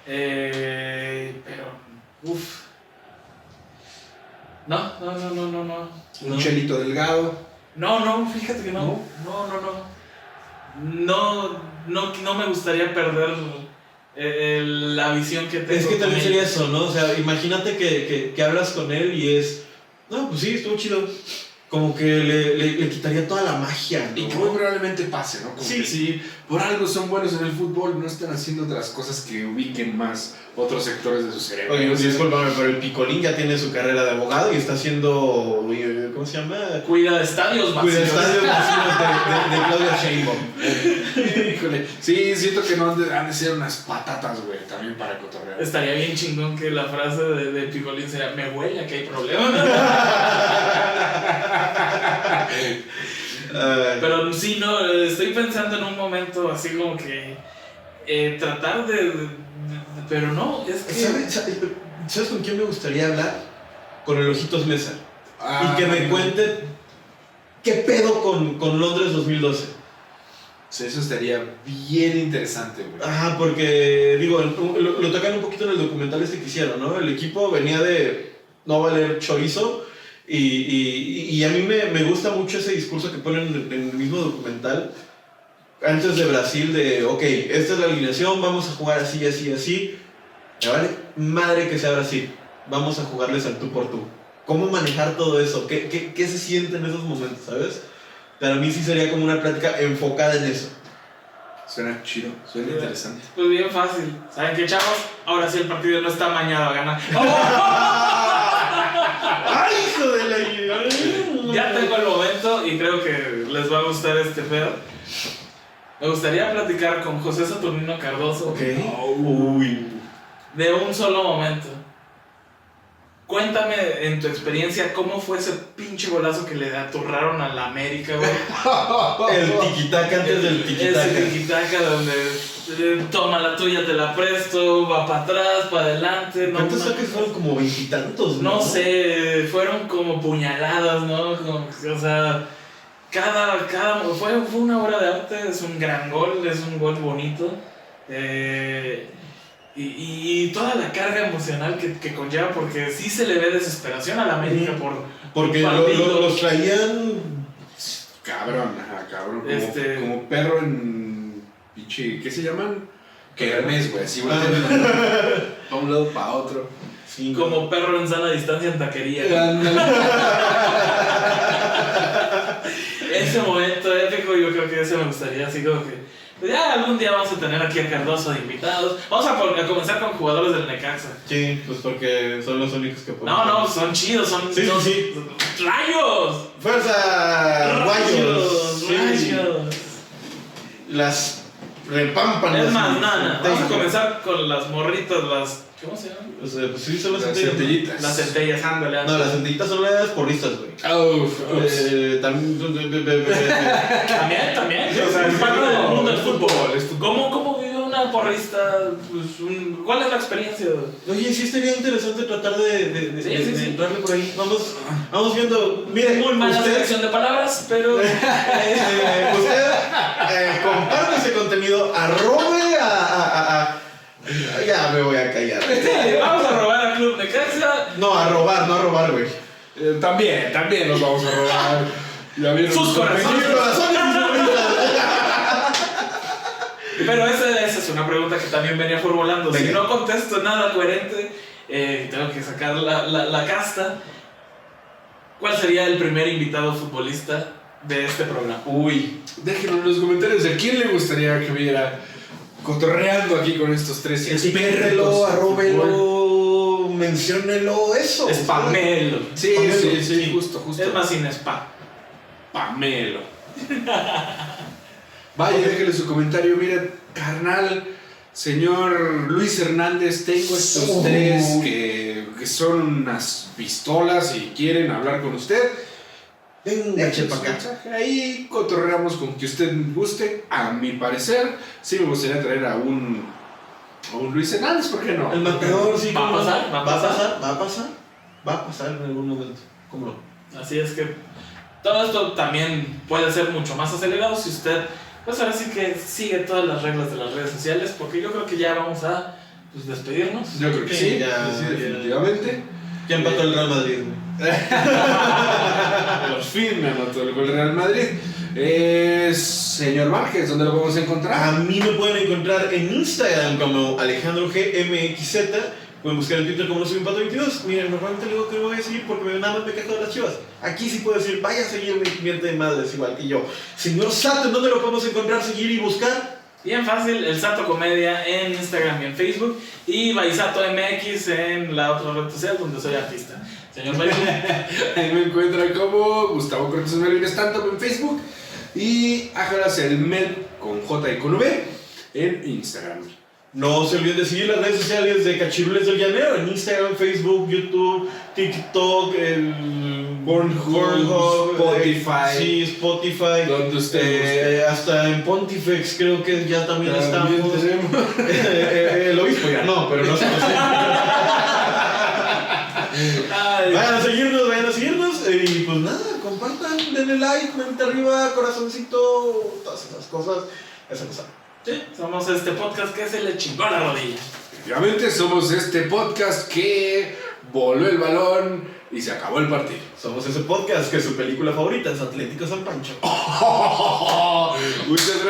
Eh, pero, uff. No, no, no, no, no, no. Un No. chelito delgado. No, no, fíjate que no. No, no, no. No, no, no me gustaría perder el- la visión que tengo. Es que también sería eso, ¿no? O sea, imagínate que, que, que hablas con él y es. No, pues sí, estuvo chido. Como que le, le, le quitaría toda la magia, ¿no? Y que muy probablemente pase, ¿no? Como Sí. que sí, por algo son buenos en el fútbol, no están haciendo otras cosas que ubiquen más otros sectores de su cerebro. Oye, sea, discúlpame, pero el Picolín ya tiene su carrera de abogado y está haciendo. ¿Cómo se llama? Cuida de estadios Cuida vacíos. estadios vacíos de, de, de Claudia Sheinbaum. Híjole, sí, siento que no han de, han de ser unas patatas, güey, también para cotorrear. Estaría bien chingón que la frase de, de Picolín sea, me huele a que hay problemas. Pero sí, no, estoy pensando en un momento así como que eh, tratar de, de- de- Pero no, es que... ¿sabes, con quién me gustaría hablar? Con el Ojitos Mesa. Ah, y que me cuente qué pedo con, con Londres 2012. Sí, eso estaría bien interesante, güey. Ajá, porque, digo, lo, lo tocan un poquito en el documental este que hicieron, ¿no? El equipo venía de no valer chorizo y, y, y a mí me, me gusta mucho ese discurso que ponen en el mismo documental antes de Brasil de, ok, esta es la alineación, vamos a jugar así, así, así. Me vale madre que sea Brasil, vamos a jugarles al tú por tú. ¿Cómo manejar todo eso? ¿Qué, qué, qué se siente en esos momentos, sabes? Para mí sí sería como una plática enfocada en eso. Suena chido, suena interesante. Pues bien fácil. ¿Saben qué, chavos? Ahora sí el partido no está mañado a ganar. ¡Ay, hijo de la... Ya tengo el momento y creo que les va a gustar este pedo. Me gustaría platicar con José Saturnino Cardoso Ok. Uy. de un solo momento. Cuéntame en tu experiencia cómo fue ese pinche golazo que le aturraron a la América, güey. El tiquitaca antes del tiquitaca. Ese tiquitaca donde eh, toma la tuya, te la presto, va para atrás, para adelante. No, ¿Cuántos saques fueron? Como veintitantos, no sé, fueron como puñaladas, ¿no? Como, o sea, cada, cada, fue, fue una obra de arte, es un gran gol, es un gol bonito. eh, y, y toda la carga emocional que, que conlleva, porque sí se le ve desesperación a la América por... Porque lo- lo- los traían. Cabrón, ajá, cabrón. Como, Este- como perro en. Pinche. ¿Qué se llaman? Kermés, güey, así, güey. Para un lado, para otro. Sí, Como perro en sana distancia en taquería. Ese momento épico, yo creo que ese me gustaría, así como que. Ya algún día vamos a tener aquí a Cardoso de invitados. Vamos a, por- a comenzar con jugadores del Necaxa. Sí, pues porque son los únicos que pueden. No, no, son chidos, son. Sí, sí, son- sí. ¡Rayos! ¡Fuerza! ¡Guayos! Sí. ¡Rayos! Las repámpanas. Es más, nada. Vamos a comenzar con las morritas, las. ¿Cómo se llaman? O sea, pues sí, son las Las centellas. centellitas. Las centellas, ándale. No, las centellitas son las porristas, güey. Uf, ups. Eh, también. También, también. Sí, o sea, es parte no, del mundo del fútbol. ¿Cómo, ¿Cómo vive una porrista? Pues, un- ¿Cuál es la experiencia? Oye, sí estaría interesante tratar de, de, de, Sí, de- sí, de sí. entrarle por ahí. Vamos, vamos viendo. Miren, Muy mala usted, selección de palabras, pero. eh, usted eh, comparte ese contenido, arrobe a, a, a- a- Ya me voy a callar. Vamos a robar al Club Necaxa. No, a robar, no a robar, güey. Eh, también, también nos vamos a robar. Ya vieron Sus corazones. pequeño- corazones y sus vidas. Pero esa, esa es una pregunta que también venía formulando. Si no contesto nada coherente, eh, tengo que sacar la, la, la casta. ¿Cuál sería el primer invitado futbolista de este programa? Uy, déjenos en los comentarios a quién le gustaría que viera cotorreando aquí con estos tres Espérrelo, arróbelo, menciónelo, eso. Spamelo. Sí, Pamelo, sí, sí, sí. justo, justo. Es más sin spa. Pamelo. Vaya, déjele su comentario. Miren, carnal, señor Luis Hernández, tengo estos tres que, que son unas pistolas y quieren hablar con usted. Acá. mensaje Ahí cotorreamos con que usted guste. A mi parecer, sí me gustaría traer a un, a un Luis Hernández, ¿por qué no? El matador, sí. ¿Va a pasar? ¿Va a ¿Va a pasar? ¿Va a pasar? Va a pasar en algún momento. ¿Cómo no? Así es que todo esto también puede ser mucho más acelerado si usted, pues ahora sí que sigue todas las reglas de las redes sociales, porque yo creo que ya vamos a pues, despedirnos. Yo creo que Sí, sí, ya, sí, definitivamente. Ya empató el Real Madrid, güey. Por fin me anotó el gol Real Madrid. Es señor Márquez, ¿dónde lo podemos A encontrar? mí me pueden encontrar en Instagram como Alejandro GMXZ. Pueden buscar en Twitter como no soy un pato 22. Miren, normalmente le digo que no voy a seguir porque me, nada más me quejo de las chivas. Aquí sí puedo decir, vaya a seguirme y miente de madres igual que yo. Señor Sato, ¿en dónde lo podemos encontrar, seguir y buscar? Bien fácil, el Sato Comedia en Instagram y en Facebook, y Baisato MX en la otra red social donde soy artista. Señor Ahí me encuentran como Gustavo Cortés Melvin Stanton en Facebook y Ájaras el Mel con J y con V en Instagram. No se olviden de seguir las redes sociales de Cachirules del Llanero en Instagram, Facebook, YouTube, TikTok, el Pornhub, Spotify. eh, sí, Spotify. Donde usted Eh, hasta en Pontifex creo que ya también, También estamos. tenemos. Eh, eh, el obispo ya no, pero no sé. no sé. Ay, Vayan a seguirnos, vayan a seguirnos. eh, y pues nada, compartan, denle like, mente arriba, corazoncito, todas esas cosas. Esa cosa. Sí, somos este podcast que se le chingó a la rodilla. Efectivamente, somos este podcast que voló el balón y se acabó el partido. Somos ese podcast que su película favorita es Atlético San Pancho. Muchas gracias.